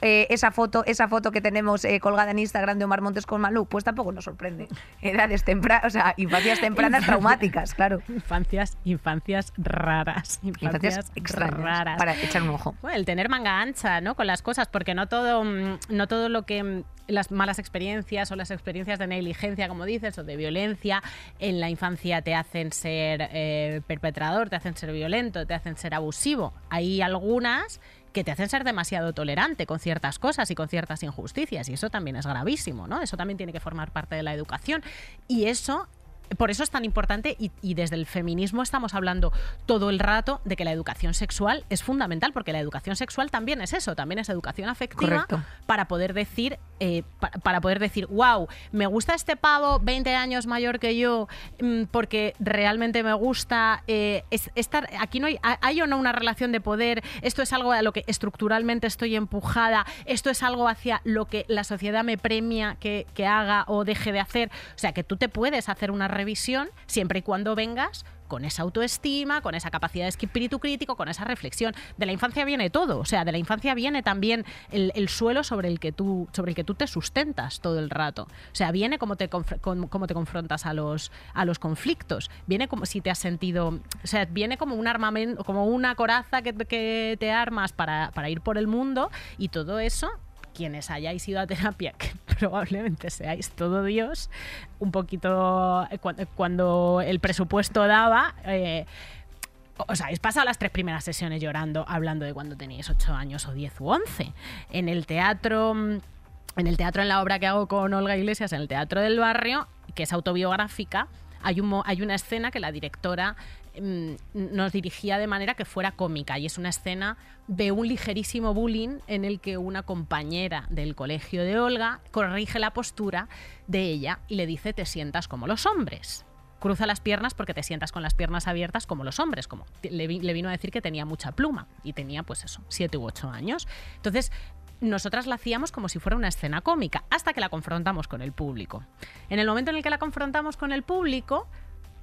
Eh, esa foto esa foto que tenemos eh, colgada en Instagram de Omar Montes con Malú, pues tampoco nos sorprende. Edades tempranas, o sea, infancias tempranas traumáticas, claro. Infancias, infancias raras. Infancias, extrañas, raras. Para echar un ojo. el tener manga ancha, ¿no? Con las cosas, porque no todo, mm, no todo lo que mm, las malas experiencias o las experiencias de negligencia, como dices, o de violencia en la infancia te hacen ser eh, perpetrador, te hacen ser violento, te hacen ser abusivo. Hay algunas que te hacen ser demasiado tolerante con ciertas cosas y con ciertas injusticias. Y eso también es gravísimo, ¿no? Eso también tiene que formar parte de la educación. Y eso por eso es tan importante y, desde el feminismo estamos hablando todo el rato de que la educación sexual es fundamental, porque la educación sexual también es eso, también es educación afectiva para poder decir, eh, para, poder decir, wow, me gusta este pavo 20 años mayor que yo mm, porque realmente me gusta eh, estar, aquí no hay, hay o no una relación de poder, esto es algo a lo que estructuralmente estoy empujada, esto es algo hacia lo que la sociedad me premia que, que haga o deje de hacer, o sea que tú te puedes hacer una revisión siempre y cuando vengas con esa autoestima, con esa capacidad de espíritu crítico, con esa reflexión. De la infancia viene todo, o sea, de la infancia viene también el, suelo sobre el, que tú, sobre el que tú te sustentas todo el rato. O sea, viene como te, cómo te confrontas a los, a los conflictos, viene como si te has sentido, o sea, viene como un armamento, como una coraza que, que te armas para, para ir por el mundo y todo eso quienes hayáis ido a terapia, que probablemente seáis todo Dios, un poquito eh, cuando el presupuesto daba, eh, os habéis pasado las tres primeras sesiones llorando, hablando de cuando teníais 8 años o 10 u 11. En el teatro, en el teatro, en la obra que hago con Olga Iglesias, en el Teatro del Barrio, que es autobiográfica, hay, un, hay una escena que la directora Mm, nos dirigía de manera que fuera cómica y es una escena de un ligerísimo bullying en el que una compañera del colegio de Olga corrige la postura de ella y le dice te sientas como los hombres. Cruza las piernas porque te sientas con las piernas abiertas como los hombres, como le, vino a decir que tenía mucha pluma y tenía pues eso, siete u ocho años. Entonces, nosotras la hacíamos como si fuera una escena cómica, hasta que la confrontamos con el público. En el momento en el que la confrontamos con el público,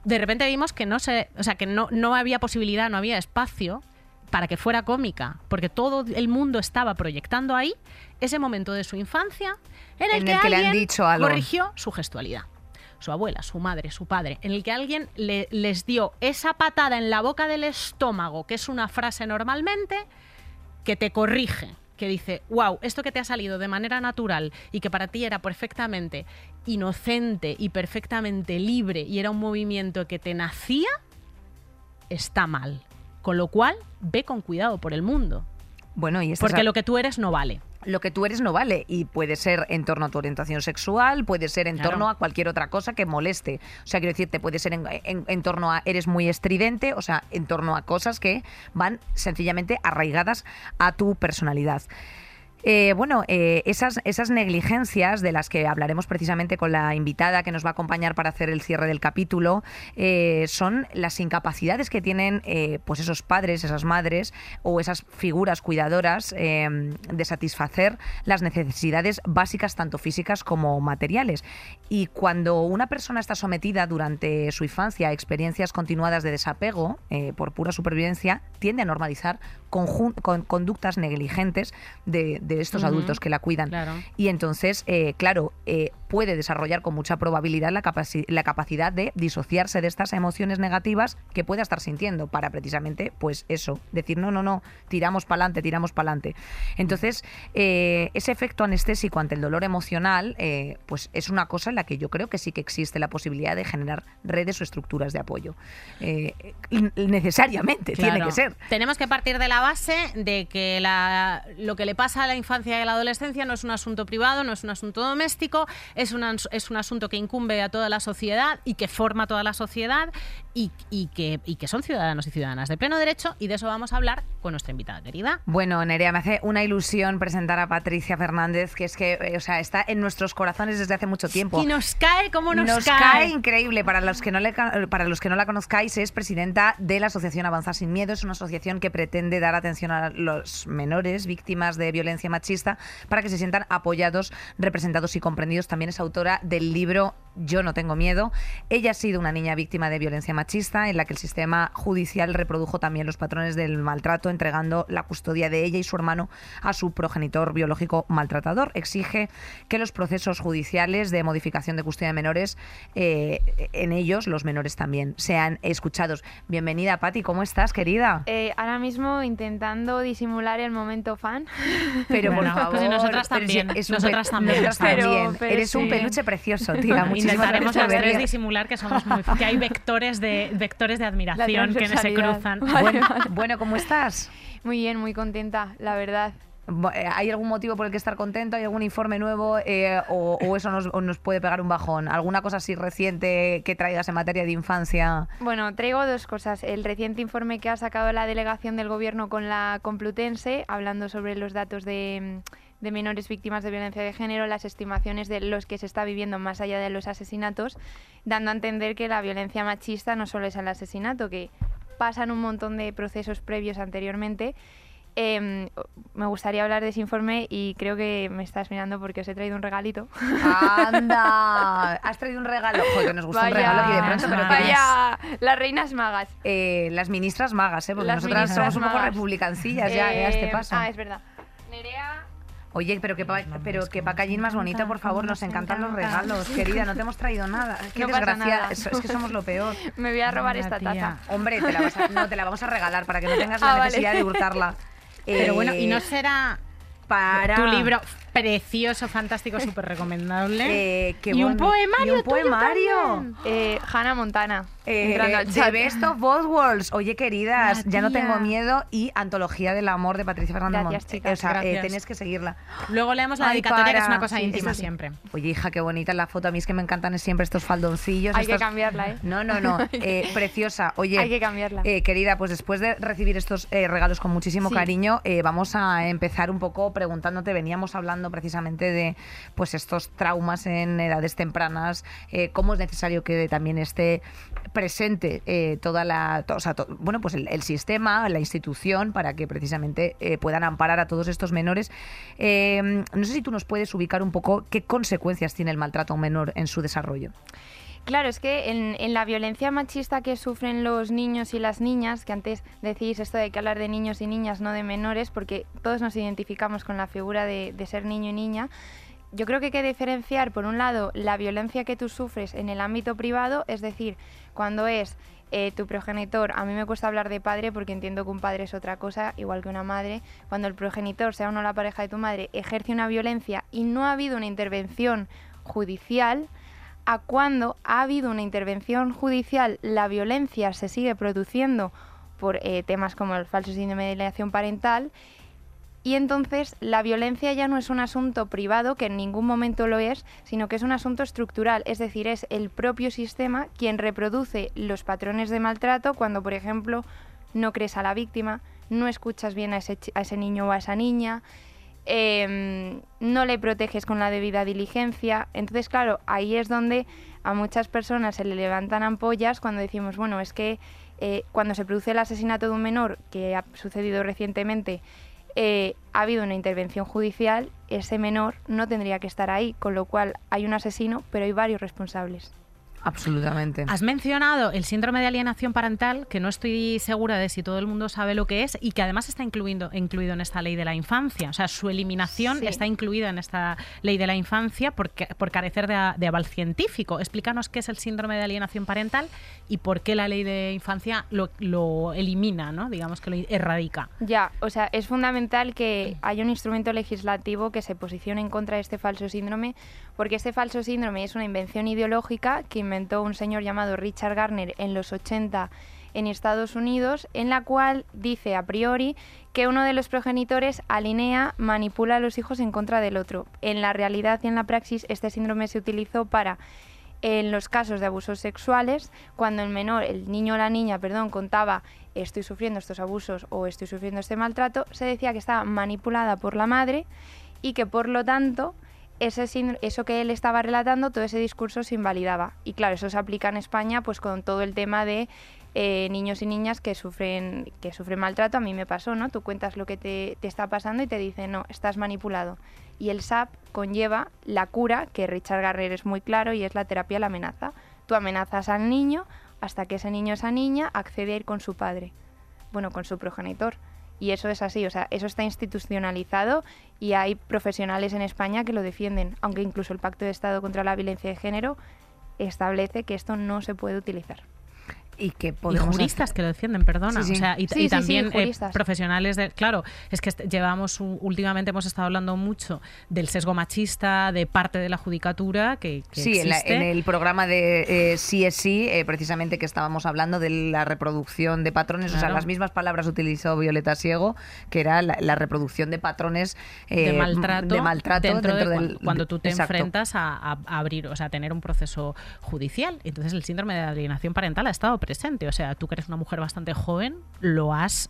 de repente vimos que no se, o sea, que no, no había posibilidad, no había espacio para que fuera cómica, porque todo el mundo estaba proyectando ahí ese momento de su infancia en el, que, alguien le han dicho corrigió su gestualidad. Su abuela, su madre, su padre, en el que alguien le, les dio esa patada en la boca del estómago, que es una frase normalmente, que te corrige que dice, wow, esto que te ha salido de manera natural y que para ti era perfectamente inocente y perfectamente libre y era un movimiento que te nacía, está mal. Con lo cual, ve con cuidado por el mundo. Bueno, y Porque lo que tú eres no vale lo que tú eres no vale y puede ser en torno a tu orientación sexual, puede ser en torno a cualquier otra cosa que moleste. O sea, quiero decirte, puede ser en, torno a eres muy estridente, o sea, en torno a cosas que van sencillamente arraigadas a tu personalidad. Eh, bueno, eh, esas, esas negligencias de las que hablaremos precisamente con la invitada que nos va a acompañar para hacer el cierre del capítulo eh, son las incapacidades que tienen pues esos padres, esas madres o esas figuras cuidadoras de satisfacer las necesidades básicas tanto físicas como materiales. Y cuando una persona está sometida durante su infancia a experiencias continuadas de desapego por pura supervivencia, tiende a normalizar con conductas negligentes de, estos adultos que la cuidan. Y entonces, eh, claro, eh, puede desarrollar con mucha probabilidad la, la capacidad de disociarse de estas emociones negativas que pueda estar sintiendo para precisamente, pues eso, decir, no, no, no, tiramos para adelante, tiramos para adelante. Entonces, eh, ese efecto anestésico ante el dolor emocional, pues es una cosa en la que yo creo que sí que existe la posibilidad de generar redes o estructuras de apoyo. necesariamente, tiene que ser. Tenemos que partir de la base de que lo que le pasa a la infancia y a la adolescencia no es un asunto privado, no es un asunto doméstico, es, es un asunto que incumbe a toda la sociedad y que forma toda la sociedad y, que, que son ciudadanos y ciudadanas de pleno derecho y de eso vamos a hablar con nuestra invitada querida. Bueno, Nerea, me hace una ilusión presentar a Patricia Fernández, que es que, eh, o sea, está en nuestros corazones desde hace mucho tiempo. Y nos cae como nos, nos cae. increíble. Para los, que no le, para los que no la conozcáis, es presidenta de la Asociación Avanzar Sin Miedo. Es una asociación que pretende dar atención a los menores víctimas de violencia machista para que se sientan apoyados, representados y comprendidos. También es autora del libro Yo no tengo miedo. Ella ha sido una niña víctima de violencia machista en la que el sistema judicial reprodujo también los patrones del maltrato, entregando la custodia de ella y su hermano a su progenitor biológico maltratador. Exige que los procesos judiciales de modificación de custodia de menores, eh, en ellos los menores también, sean escuchados. Bienvenida, Patti, ¿cómo estás, querida? Eh, ahora mismo intentando disimular el momento fan. Pero por favor, pues nosotras también. nosotras también. Eres un peluche precioso, tía. Intentaremos las tres disimular que somos muy que hay vectores de vectores de admiración que se cruzan. bueno, ¿cómo estás? Muy bien, muy contenta, la verdad. Eh, ¿Hay algún motivo por el que estar contento? ¿Hay algún informe nuevo? Eh, o, eso nos, nos, puede pegar un bajón? ¿Alguna cosa así reciente que traigas en materia de infancia? Bueno, traigo dos cosas. El reciente informe que ha sacado la delegación del gobierno con la Complutense, hablando sobre los datos de, de menores víctimas de violencia de género, las estimaciones de los que se está viviendo más allá de los asesinatos, dando a entender que la violencia machista no solo es el asesinato, que pasan un montón de procesos previos anteriormente Em, me gustaría hablar de ese informe y creo que me estás mirando porque os he traído un regalito. ¡Anda! Has traído un regalo. Joder, que nos gusta un Vaya. regalo aquí de pronto, pero ¿qué Vaya, las reinas magas. Eh, las ministras magas, ¿eh? Porque Las nosotras somos un poco magas. republicancillas ya, ya a este Eh, paso. Ah, es verdad. Nerea, Oye, pero que, pa- pero que packaging más bonito, por favor, nos encantan los regalos, querida, no te hemos traído nada. Qué No desgracia, nada. es, es que somos lo peor. me voy a robar esta tía. taza. Hombre, te la, vas a, no, te la vamos a regalar para que no tengas la Ah, vale. necesidad de hurtarla. Pero bueno, ¿y no Eh, será para tu libro precioso, fantástico, súper recomendable? Eh, qué y un poemario y un poemario. Eh, Hannah Montana. Eh, The. Best of Both Worlds. Oye, queridas, ya no tengo miedo. Y Antología del Amor de Patricia Fernández Gracias, chicas, O sea, eh, tenéis que seguirla. Luego leemos la Ay, dedicatoria, que es una cosa Sí, íntima sí, siempre. Oye, hija, qué bonita la foto. A mí es que me encantan siempre estos faldoncillos. Hay que cambiarla, ¿eh? No, no, no. eh, preciosa. Oye, Hay que cambiarla. eh, querida, pues después de recibir estos eh, regalos con muchísimo Sí. cariño, eh, vamos a empezar un poco preguntándote. Veníamos hablando precisamente de pues estos traumas en edades tempranas, eh, cómo es necesario que también esté presente eh, toda la, bueno, pues el, el sistema, la institución, para que precisamente eh, puedan amparar a todos estos menores. Eh, no sé si tú nos puedes ubicar un poco qué consecuencias tiene el maltrato a un menor en su desarrollo. Claro, es que en, la violencia machista que sufren los niños y las niñas, que antes decís esto de que hablar de niños y niñas, no de menores, porque todos nos identificamos con la figura de, ser niño y niña, yo creo que hay que diferenciar, por un lado, la violencia que tú sufres en el ámbito privado, es decir, cuando es eh, tu progenitor, a mí me cuesta hablar de padre porque entiendo que un padre es otra cosa, igual que una madre, cuando el progenitor, sea o no la pareja de tu madre, ejerce una violencia y no ha habido una intervención judicial, a cuando ha habido una intervención judicial, la violencia se sigue produciendo por eh, temas como el falso síndrome de parental y entonces la violencia ya no es un asunto privado, que en ningún momento lo es, sino que es un asunto estructural, es decir, es el propio sistema quien reproduce los patrones de maltrato cuando, por ejemplo, no crees a la víctima, no escuchas bien a ese, a ese niño o a esa niña, em, no le proteges con la debida diligencia. Entonces, claro, ahí es donde a muchas personas se le levantan ampollas cuando decimos, bueno, es que eh, cuando se produce el asesinato de un menor, que ha sucedido recientemente, eh, ha habido una intervención judicial, ese menor no tendría que estar ahí, con lo cual hay un asesino, pero hay varios responsables. Absolutamente. Has mencionado el síndrome de alienación parental, que no estoy segura de si todo el mundo sabe lo que es y que además está incluido, incluido en esta ley de la infancia. O sea, su eliminación Sí. está incluida en esta ley de la infancia por, por carecer de, de aval científico. Explícanos qué es el síndrome de alienación parental y por qué la ley de infancia lo, lo elimina, ¿no? digamos que lo erradica. Ya, o sea, es fundamental que haya un instrumento legislativo que se posicione en contra de este falso síndrome, porque este falso síndrome es una invención ideológica que inventó un señor llamado Richard Garner en los 80 en Estados Unidos, en la cual dice a priori que uno de los progenitores alinea, manipula a los hijos en contra del otro. En la realidad y en la praxis, este síndrome se utilizó para en los casos de abusos sexuales, cuando el menor, el niño o la niña, perdón, contaba estoy sufriendo estos abusos o estoy sufriendo este maltrato, se decía que estaba manipulada por la madre y que por lo tanto ese eso que él estaba relatando, todo ese discurso se invalidaba. Y claro, eso se aplica en España pues con todo el tema de eh, niños y niñas que sufren, que sufren maltrato. A mí me pasó, ¿no? Tú cuentas lo que te, te está pasando y te dicen, no, estás manipulado. Y el SAP conlleva la cura, que Richard Garrer es muy claro, y es la terapia a la amenaza. Tú amenazas al niño hasta que ese niño o esa niña accede a ir con su padre, bueno, con su progenitor. Y eso es así, o sea, eso está institucionalizado y hay profesionales en España que lo defienden, aunque incluso el Pacto de Estado contra la Violencia de Género establece que esto no se puede utilizar. Y que Y juristas que lo defienden, perdona. Sí, sí. O sea, y, Sí, también eh, profesionales de. Claro, es que llevamos últimamente hemos estado hablando mucho del sesgo machista de parte de la judicatura que, que Sí, en, la- en el programa de eh, Sí es Sí, eh, precisamente que estábamos hablando de la reproducción de patrones, o sea, las mismas palabras utilizó Violeta Siego, que era la, la reproducción de patrones eh, de maltrato, de maltrato dentro, de del- cuando, cuando tú te Exacto. enfrentas a abrir, o sea, a tener un proceso judicial. Entonces el síndrome de alienación parental ha estado presente. O sea, tú que eres una mujer bastante joven, lo has...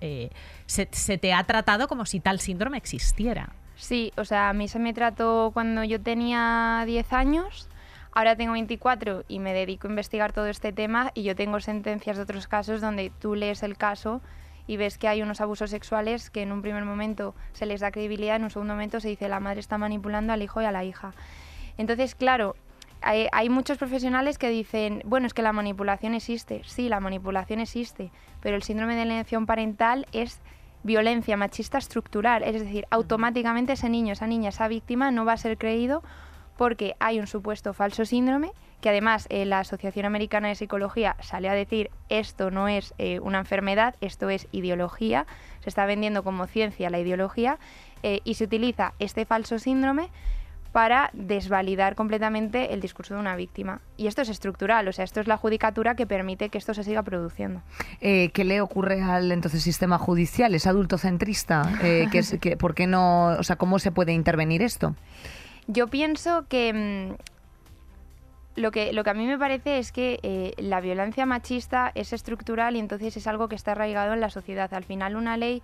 eh, se, te ha tratado como si tal síndrome existiera. Sí, o sea, a mí se me trató cuando yo tenía 10 años, ahora tengo 24 y me dedico a investigar todo este tema y yo tengo sentencias de otros casos donde tú lees el caso y ves que hay unos abusos sexuales que en un primer momento se les da credibilidad, en un segundo momento se dice la madre está manipulando al hijo y a la hija. Entonces, claro, hay, hay, muchos profesionales que dicen, bueno, es que la manipulación existe. Sí, la manipulación existe, pero el síndrome de alienación parental es violencia machista estructural. Es decir, automáticamente ese niño, esa niña, esa víctima no va a ser creído porque hay un supuesto falso síndrome que además eh, la Asociación Americana de Psicología sale a decir esto no es eh, una enfermedad, esto es ideología, se está vendiendo como ciencia la ideología eh, y se utiliza este falso síndrome para desvalidar completamente el discurso de una víctima. Y esto es estructural, o sea, esto es la judicatura que permite que esto se siga produciendo. Eh, ¿Qué le ocurre al entonces sistema judicial? ¿Es adultocentrista? Eh, ¿qué es, que, ¿Por qué no, o sea, cómo se puede intervenir esto? Yo pienso que mm, lo que, lo que a mí me parece es que eh, la violencia machista es estructural y entonces es algo que está arraigado en la sociedad. Al final una ley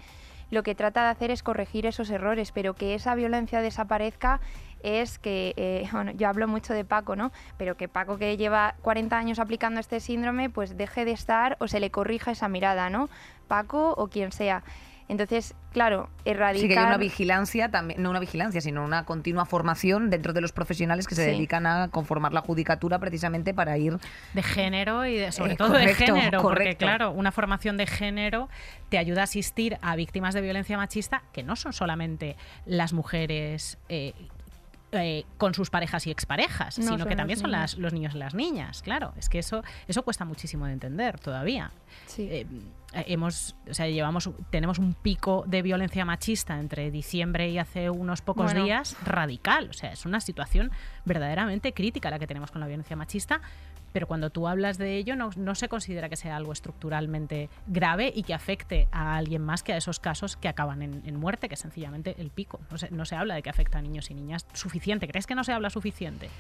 lo que trata de hacer es corregir esos errores, pero que esa violencia desaparezca es que, eh, yo hablo mucho de Paco, ¿no? Pero que Paco que lleva 40 años aplicando este síndrome, pues deje de estar o se le corrija esa mirada, ¿no? Paco o quien sea. Entonces, claro, erradicar... Sí, que hay una vigilancia, también, no una vigilancia, sino una continua formación dentro de los profesionales que se Sí. dedican a conformar la judicatura precisamente para ir... de género y de- sobre Eh, todo de correcto, género, porque correcto. claro, una formación de género te ayuda a asistir a víctimas de violencia machista que no son solamente las mujeres eh, eh, con sus parejas y exparejas, No, sino que también son las, los niños y las niñas, claro. Es que eso, eso cuesta muchísimo de entender todavía. Sí. Eh, hemos, o sea, llevamos, tenemos un pico de violencia machista entre diciembre y hace unos pocos Bueno. días radical. O sea, es una situación verdaderamente crítica la que tenemos con la violencia machista. Pero cuando tú hablas de ello, no, no se considera que sea algo estructuralmente grave y que afecte a alguien más que a esos casos que acaban en, en muerte, que es sencillamente el pico. No se, no se habla de que afecta a niños y niñas suficiente. ¿Crees que no se habla suficiente?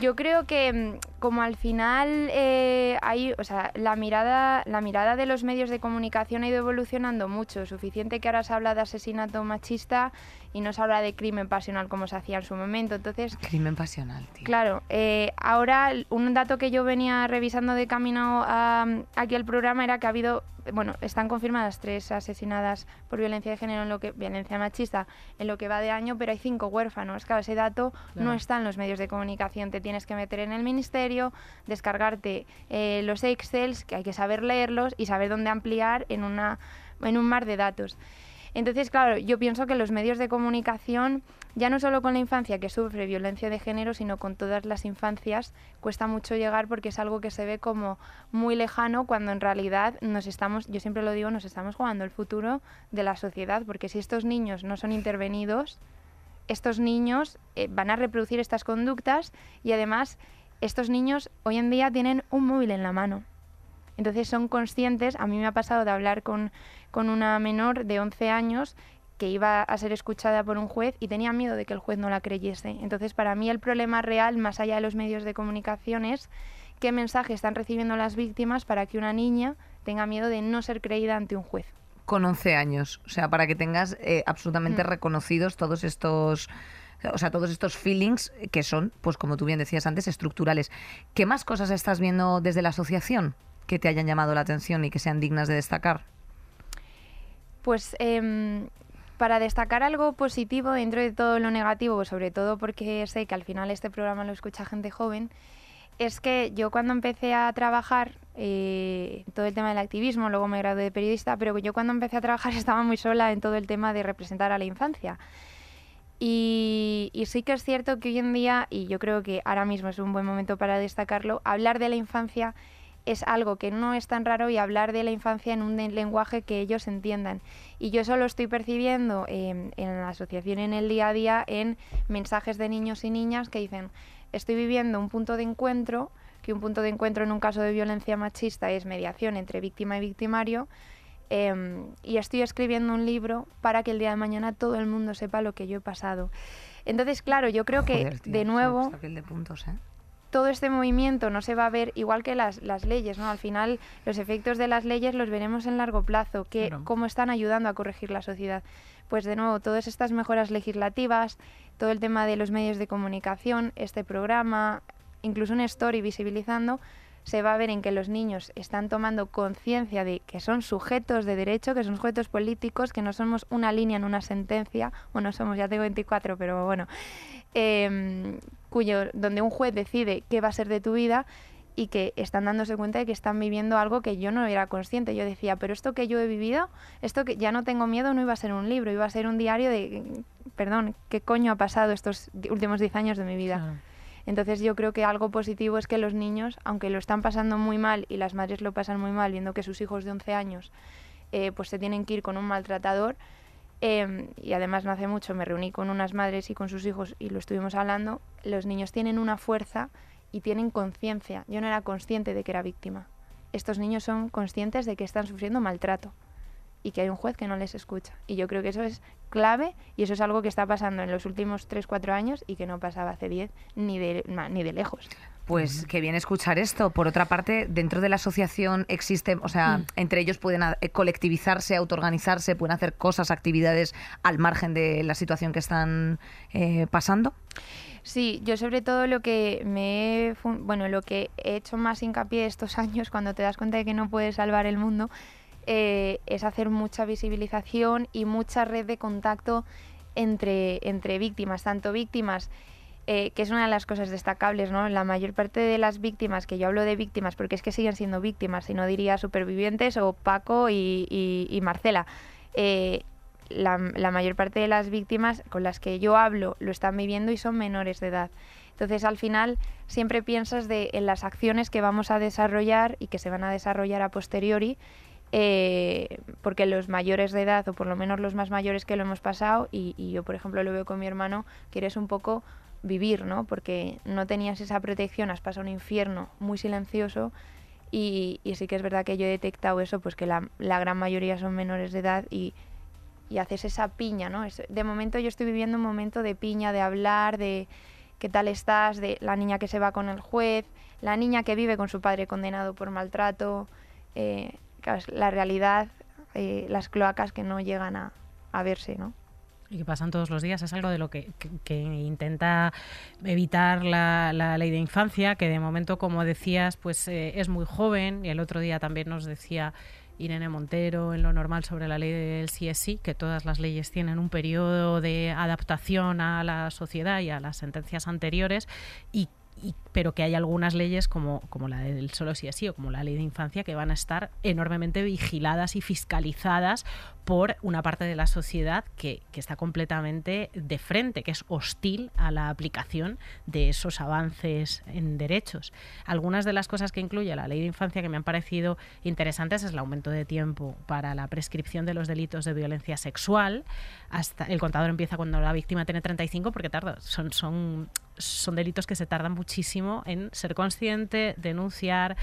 Yo creo que mm, como al final eh, hay, o sea, la mirada, la mirada de los medios de comunicación ha ido evolucionando mucho, suficiente que ahora se habla de asesinato machista y no se habla de crimen pasional como se hacía en su momento. Entonces, Crimen pasional, tío. Claro, eh, ahora un dato que yo venía revisando de camino a- aquí al programa era que ha habido, bueno, están confirmadas tres asesinadas por violencia de género, en lo que violencia machista, en lo que va de año, pero hay cinco huérfanos. Claro, ese dato no está en los medios de comunicación. Te tienes que meter en el ministerio, descargarte eh, los Excels, que hay que saber leerlos y saber dónde ampliar en una en un mar de datos. Entonces, claro, yo pienso que los medios de comunicación, ya no solo con la infancia que sufre violencia de género, sino con todas las infancias, cuesta mucho llegar porque es algo que se ve como muy lejano cuando en realidad nos estamos, yo siempre lo digo, nos estamos jugando el futuro de la sociedad, porque si estos niños no son intervenidos, estos niños eh, van a reproducir estas conductas y además estos niños hoy en día tienen un móvil en la mano. Entonces son conscientes, a mí me ha pasado de hablar con, con una menor de 11 años que iba a ser escuchada por un juez y tenía miedo de que el juez no la creyese. Entonces para mí el problema real, más allá de los medios de comunicación, es qué mensaje están recibiendo las víctimas para que una niña tenga miedo de no ser creída ante un juez. Con 11 años, o sea, para que tengas eh, absolutamente Mm. reconocidos todos estos... O sea, todos estos feelings que son, pues como tú bien decías antes, estructurales. ¿Qué más cosas estás viendo desde la asociación que te hayan llamado la atención y que sean dignas de destacar? Pues em, para destacar algo positivo dentro de todo lo negativo, pues sobre todo porque sé que al final este programa lo escucha gente joven, es que yo cuando empecé a trabajar eh, todo el tema del activismo, luego me gradué de periodista, pero yo cuando empecé a trabajar estaba muy sola en todo el tema de representar a la infancia. Y, y sí que es cierto que hoy en día, y yo creo que ahora mismo es un buen momento para destacarlo, hablar de la infancia es algo que no es tan raro y hablar de la infancia en un lenguaje que ellos entiendan. Y yo solo estoy percibiendo eh, en la asociación en el día a día en mensajes de niños y niñas que dicen, estoy viviendo un punto de encuentro, que un punto de encuentro en un caso de violencia machista es mediación entre víctima y victimario, em, y estoy escribiendo un libro para que el día de mañana todo el mundo sepa lo que yo he pasado. Entonces, claro, yo creo que tío, de nuevo de puntos, ¿eh? Todo este movimiento no se va a ver igual que las, las leyes, ¿no? Al final los efectos de las leyes los veremos en largo plazo, que Claro. cómo están ayudando a corregir la sociedad. Pues de nuevo, todas estas mejoras legislativas, todo el tema de los medios de comunicación, este programa, incluso un story visibilizando, se va a ver en que los niños están tomando conciencia de que son sujetos de derecho, que son sujetos políticos, que no somos una línea en una sentencia, bueno, somos, ya tengo 24, pero bueno, em, cuyo, donde un juez decide qué va a ser de tu vida y que están dándose cuenta de que están viviendo algo que yo no era consciente. Yo decía, pero esto que yo he vivido, esto que ya no tengo miedo, no iba a ser un libro, iba a ser un diario de, perdón, ¿qué coño ha pasado estos últimos 10 años de mi vida? Entonces yo creo que algo positivo es que los niños, aunque lo están pasando muy mal y las madres lo pasan muy mal viendo que sus hijos de 11 años eh, pues se tienen que ir con un maltratador, em, y además no hace mucho me reuní con unas madres y con sus hijos y lo estuvimos hablando, los niños tienen una fuerza y tienen conciencia. Yo no era consciente de que era víctima. Estos niños son conscientes de que están sufriendo maltrato y que hay un juez que no les escucha. Y yo creo que eso es clave y eso es algo que está pasando en los últimos 3-4 años y que no pasaba hace 10 ni de, ni de lejos. Pues qué bien escuchar esto. Por otra parte, dentro de la asociación existe, o sea, mm. entre ellos pueden eh, colectivizarse, autoorganizarse, pueden hacer cosas, actividades al margen de la situación que están eh, pasando. Sí, yo sobre todo lo que me he, bueno, lo que he hecho más hincapié estos años cuando te das cuenta de que no puedes salvar el mundo eh, es hacer mucha visibilización y mucha red de contacto entre, entre víctimas, tanto víctimas eh, que es una de las cosas destacables, ¿no? La mayor parte de las víctimas, que yo hablo de víctimas porque es que siguen siendo víctimas, si no diría supervivientes o Paco y, Marcela. Eh, la, mayor parte de las víctimas con las que yo hablo lo están viviendo y son menores de edad. Entonces, al final, siempre piensas de, en las acciones que vamos a desarrollar y que se van a desarrollar a posteriori, eh, porque los mayores de edad, o por lo menos los más mayores que lo hemos pasado, y, yo, por ejemplo, lo veo con mi hermano, quieres un poco vivir, ¿no? Porque no tenías esa protección, has pasado un infierno muy silencioso y, sí que es verdad que yo he detectado eso, pues que la, gran mayoría son menores de edad y haces esa piña, ¿no? de momento yo estoy viviendo un momento de piña, de hablar, de qué tal estás, de la niña que se va con el juez, la niña que vive con su padre condenado por maltrato, eh, la realidad, eh, las cloacas que no llegan a, verse, ¿no? Y que pasan todos los días, es algo de lo que, intenta evitar la, ley de infancia, que de momento, como decías, pues eh, es muy joven, y el otro día también nos decía Irene Montero en lo normal sobre la ley del CSI, que todas las leyes tienen un periodo de adaptación a la sociedad y a las sentencias anteriores y pero que hay algunas leyes como, como la del solo sí así o como la ley de infancia que van a estar enormemente vigiladas y fiscalizadas por una parte de la sociedad que, que, está completamente de frente, que es hostil a la aplicación de esos avances en derechos. Algunas de las cosas que incluye la ley de infancia que me han parecido interesantes es el aumento de tiempo para la prescripción de los delitos de violencia sexual. Hasta el contador empieza cuando la víctima tiene 35 porque tarda, son, son, son delitos que se tardan muchísimo en ser consciente, denunciar,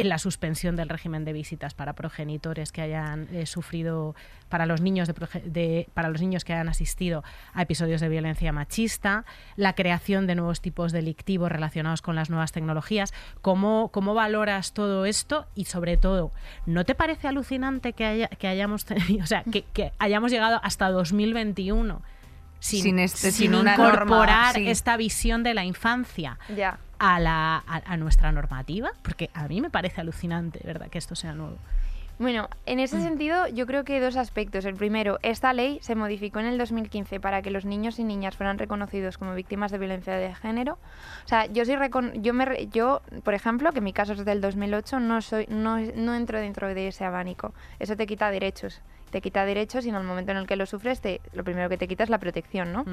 en la suspensión del régimen de visitas para progenitores que hayan eh, sufrido para los niños de, para los niños que hayan asistido a episodios de violencia machista, la creación de nuevos tipos delictivos relacionados con las nuevas tecnologías. ¿Cómo, cómo valoras todo esto? Y sobre todo, ¿no te parece alucinante que, haya, que hayamos o sea, que, que hayamos llegado hasta 2021? Sin, este, sin, incorporar esta visión de la infancia a, la, a, nuestra normativa, porque a mí me parece alucinante, ¿verdad?, que esto sea nuevo. Bueno, en ese mm. sentido yo creo que hay dos aspectos. El primero, esta ley se modificó en el 2015 para que los niños y niñas fueran reconocidos como víctimas de violencia de género. O sea, yo sí yo me yo, por ejemplo, que mi caso es del 2008, no soy no, no entro dentro de ese abanico. Eso te quita derechos te quita derechos y en el momento en el que lo sufres, te, lo primero que te quita es la protección, ¿no?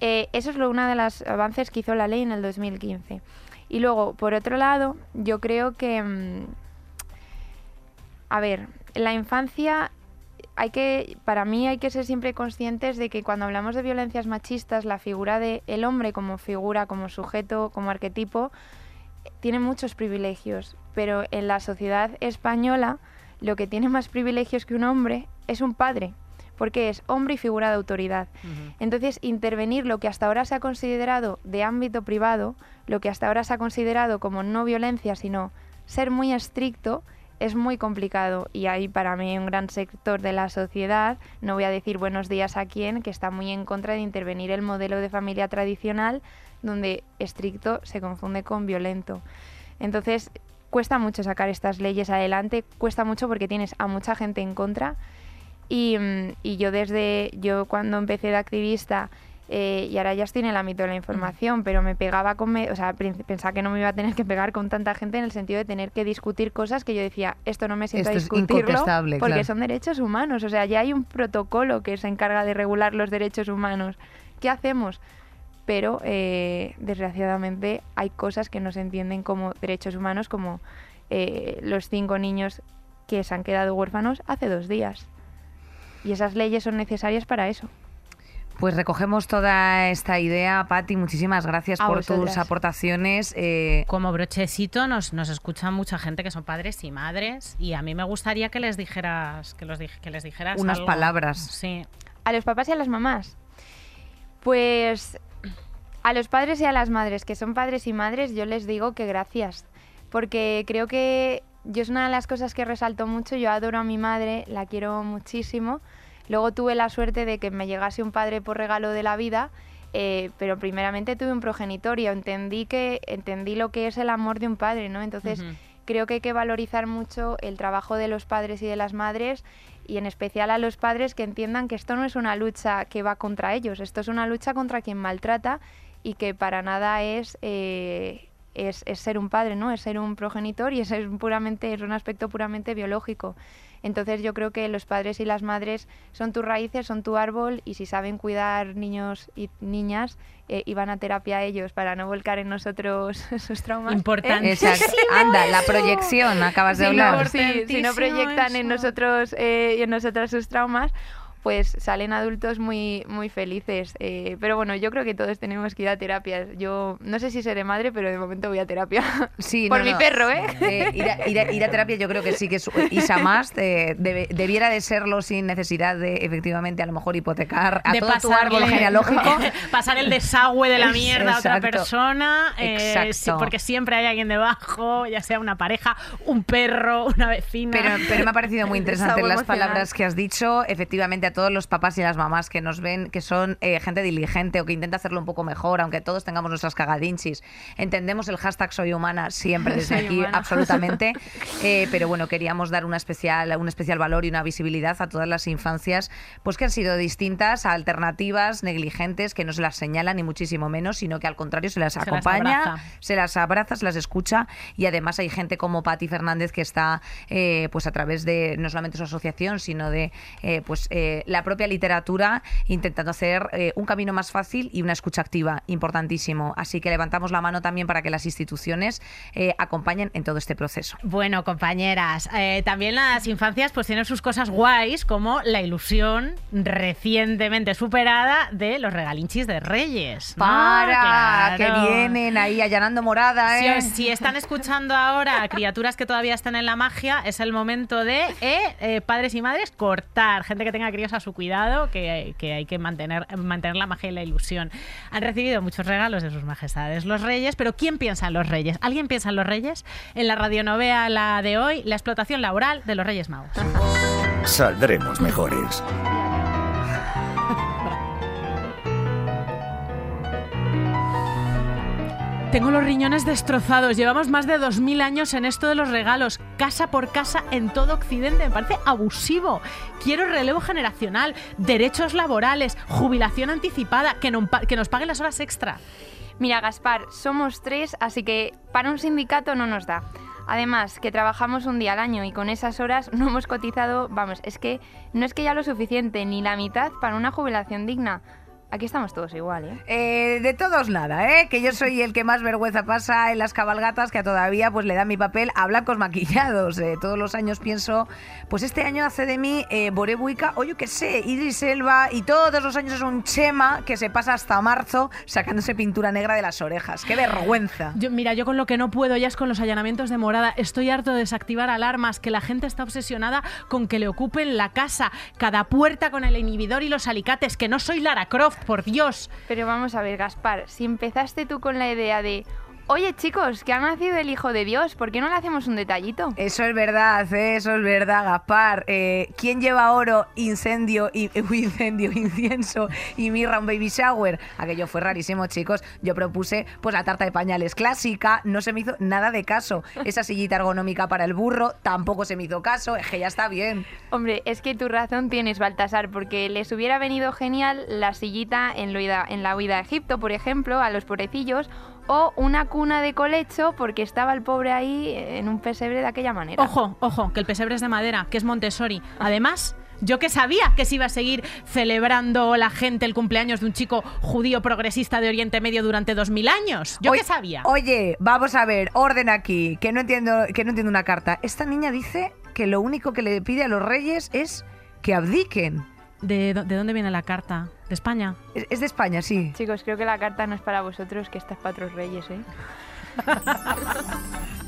Eh, eso es lo, uno de los avances que hizo la ley en el 2015. Y luego, por otro lado, yo creo que... Mm, a ver, la infancia hay que, para mí hay que ser siempre conscientes de que cuando hablamos de violencias machistas, la figura del el hombre como figura, como sujeto, como arquetipo, tiene muchos privilegios. Pero en la sociedad española, lo que tiene más privilegios que un hombre es un padre, porque es hombre y figura de autoridad. Entonces, intervenir lo que hasta ahora se ha considerado de ámbito privado, lo que hasta ahora se ha considerado como no violencia, sino ser muy estricto, es muy complicado y hay para mí un gran sector de la sociedad, no voy a decir buenos días a quién, que está muy en contra de intervenir el modelo de familia tradicional donde estricto se confunde con violento. Entonces, cuesta mucho sacar estas leyes adelante, cuesta mucho porque tienes a mucha gente en contra. Y, mm, y yo desde, yo cuando empecé de activista, eh, y ahora ya estoy en el ámbito de la información, pero me pegaba con, me- o sea, pensaba que no me iba a tener que pegar con tanta gente en el sentido de tener que discutir cosas que yo decía, esto no me siento Esto a discutirlo porque claro. son derechos humanos, o sea, ya hay un protocolo que se encarga de regular los derechos humanos. ¿Qué hacemos? Pero eh, desgraciadamente hay cosas que no se entienden como derechos humanos, como eh, los cinco niños que se han quedado huérfanos hace dos días. Y esas leyes son necesarias para eso. Pues recogemos toda esta idea, Patti. Muchísimas gracias A por tus aportaciones. eh, Como brochecito nos, nos escucha mucha gente que son padres y madres y a mí me gustaría que les dijeras que, los, dij- que les dijeras Unas algo. palabras. Sí. A los papás y a las mamás. Pues a los padres y a las madres, que son padres y madres, yo les digo que gracias. Porque creo que yo es una de las cosas que resalto mucho. Yo adoro a mi madre, la quiero muchísimo. Luego tuve la suerte de que me llegase un padre por regalo de la vida, eh, pero primeramente tuve un progenitor y entendí que entendí lo que es el amor de un padre, ¿no? Entonces creo que hay que valorizar mucho el trabajo de los padres y de las madres y en especial a los padres que entiendan que esto no es una lucha que va contra ellos, esto es una lucha contra quien maltrata y que para nada es, eh, es, es ser un padre, ¿no? Es ser un progenitor y es, ser puramente, es un aspecto puramente biológico. Entonces yo creo que los padres y las madres son tus raíces, son tu árbol y si saben cuidar niños y niñas eh, y van a terapia ellos para no volcar en nosotros sus traumas. Importante. exacto. Anda, la proyección, acabas de Si no, hablar. sí, si no proyectan en nosotros eh, y en nosotras sus traumas, pues salen adultos muy, muy felices. Eh, pero bueno, yo creo que todos tenemos que ir a terapia. Yo no sé si seré madre, pero de momento voy a terapia. Sí, Por no, mi no. perro, ¿eh? Eh, ir, a, ir a- ir a terapia yo creo que sí que es Isa más eh, debiera de serlo sin necesidad de efectivamente a lo mejor hipotecar a de todo tu árbol pasarle- genealógico pasar el desagüe de la mierda a otra Exacto. persona eh, Exacto. sí, porque siempre hay alguien debajo ya sea una pareja un perro una vecina Pero, pero me ha parecido muy interesante las emocional. palabras que has dicho. Efectivamente, a todos los papás y las mamás que nos ven, que son eh, gente diligente o que intenta hacerlo un poco mejor, aunque todos tengamos nuestras cagadinchis, entendemos el hashtag soy humana siempre desde Soy aquí, humana. absolutamente. Eh, pero bueno, queríamos dar una especial, un especial valor y una visibilidad a todas las infancias, pues que han sido distintas, alternativas, negligentes, que no se las señala ni muchísimo menos, sino que al contrario se las Se acompaña, se las abraza, se las escucha y además hay gente como Patti Fernández que está eh, pues a través de no solamente su asociación sino de pues eh, la propia literatura intentando hacer eh, un camino más fácil y una escucha activa importantísimo así que levantamos la mano también para que las instituciones eh, acompañen en todo este proceso Bueno, compañeras, eh, también las infancias pues tienen sus cosas guays, como la ilusión recientemente superada de los regalinchis de Reyes. ¿no? para Claro. que vienen ahí allanando morada Si, ¿eh? si están escuchando ahora a criaturas que todavía están en la magia, es el momento de padres y madres cortar. Gente que tenga críos a su cuidado, que, hay que mantener, mantener la magia y la ilusión. Han recibido muchos regalos de sus majestades los reyes, pero ¿quién piensa en los reyes? ¿Alguien piensa en los reyes? En la radionovela de hoy, la explotación laboral de los Reyes Magos. Saldremos mejores. Tengo los riñones destrozados. Llevamos más de 2.000 años en esto de los regalos, casa por casa en todo Occidente. Me parece abusivo. Quiero relevo generacional, derechos laborales, jubilación anticipada, que, nos paguen las horas extra. Mira, Gaspar, somos tres, así que para un sindicato no nos da. Además, que trabajamos un día al año y con esas horas no hemos cotizado, vamos, es que no es que ya lo suficiente, ni la mitad para una jubilación digna. Aquí estamos todos igual, ¿eh? Eh, de todos nada, ¿eh? Que yo soy el que más vergüenza pasa en las cabalgatas, que todavía pues le da mi papel a blancos maquillados. Eh, todos los años pienso, pues este año hace de mí eh, Boré Buica, o yo qué sé, Idris Elba, y todos los años es un Chema que se pasa hasta marzo sacándose pintura negra de las orejas. ¡Qué vergüenza! Yo, mira, yo con lo que no puedo ya es con los allanamientos de morada. Estoy harto de desactivar alarmas, que la gente está obsesionada con que le ocupen la casa, cada puerta con el inhibidor y los alicates, que no soy Lara Croft, por Dios. Pero vamos a ver, Gaspar, si empezaste tú con la idea de Oye, chicos, que ha nacido el Hijo de Dios, ¿por qué no le hacemos un detallito? Eso es verdad, ¿eh? eso es verdad, Gaspar. Eh, ¿Quién lleva oro, incendio, y, incendio, incienso y mirra un baby shower? Aquello fue rarísimo, chicos. Yo propuse pues la tarta de pañales clásica, no se me hizo nada de caso. Esa sillita ergonómica para el burro tampoco se me hizo caso, es que ya está bien. Hombre, es que tu razón tienes, Baltasar, porque les hubiera venido genial la sillita en, en la huida a Egipto, por ejemplo, a los pobrecillos, o una cuna de colecho porque estaba el pobre ahí en un pesebre de aquella manera. Ojo, ojo, que el pesebre es de madera, que es Montessori. Además, yo que sabía que se iba a seguir celebrando la gente el cumpleaños de un chico judío progresista de Oriente Medio durante dos mil años. Yo que sabía. Oye, vamos a ver, orden aquí, que no entiendo, que no entiendo una carta. Esta niña dice que lo único que le pide a los reyes es que abdiquen. ¿De, dónde viene la carta? ¿De España? Es, de España, sí. Chicos, creo que la carta no es para vosotros, que esta es para otros reyes, ¿eh?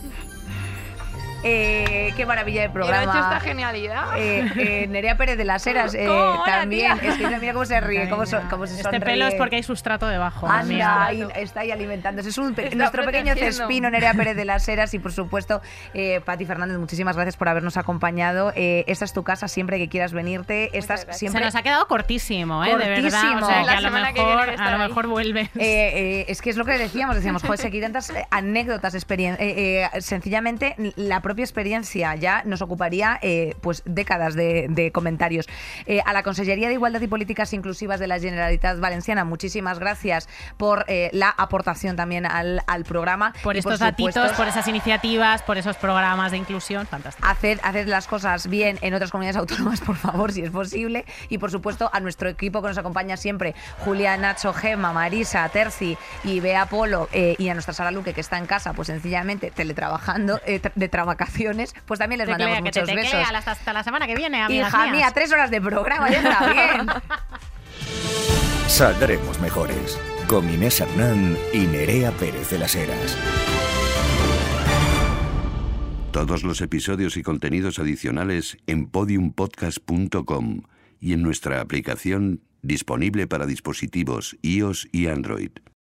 Eh, qué maravilla de programa. ¿Quién ha hecho esta genialidad? Eh, eh, Nerea Pérez de las Heras eh, también. Es que mira cómo se ríe, cómo, cómo se Este pelo es porque hay sustrato debajo. Anda, ahí, está ahí alimentándose. Es un, nuestro pequeño cespino, Nerea Pérez de las Heras. Y por supuesto, eh, Pati Fernández, muchísimas gracias por habernos acompañado. Eh, esta es tu casa siempre que quieras venirte. Estás siempre... Se nos ha quedado cortísimo, ¿eh? De verdad. O sea, que a lo mejor, a lo mejor vuelve. es que es lo que decíamos. Decíamos, joder, aquí tantas anécdotas, experiencias. sencillamente, la propia experiencia ya nos ocuparía eh, pues décadas de, comentarios. Eh, a la Consellería de Igualdad y Políticas Inclusivas de la Generalitat Valenciana, muchísimas gracias por eh, la aportación también al, programa. Por estos datitos, por esas iniciativas, por esos programas de inclusión, fantástico. Haced, haced las cosas bien en otras comunidades autónomas, por favor, si es posible. Y por supuesto a nuestro equipo que nos acompaña siempre, Julia, Nacho, Gemma, Marisa, Terci y Bea Polo, y a nuestra Sara Luque que está en casa, pues sencillamente teletrabajando, de pues también les mandamos muchos que te besos. hasta la semana que viene, Hija mía, tres horas de programa, ya está bien. Saldremos mejores con Inés Hernán y Nerea Pérez de las Heras. Todos los episodios y contenidos adicionales en podiumpodcast.com y en nuestra aplicación disponible para dispositivos iOS y Android.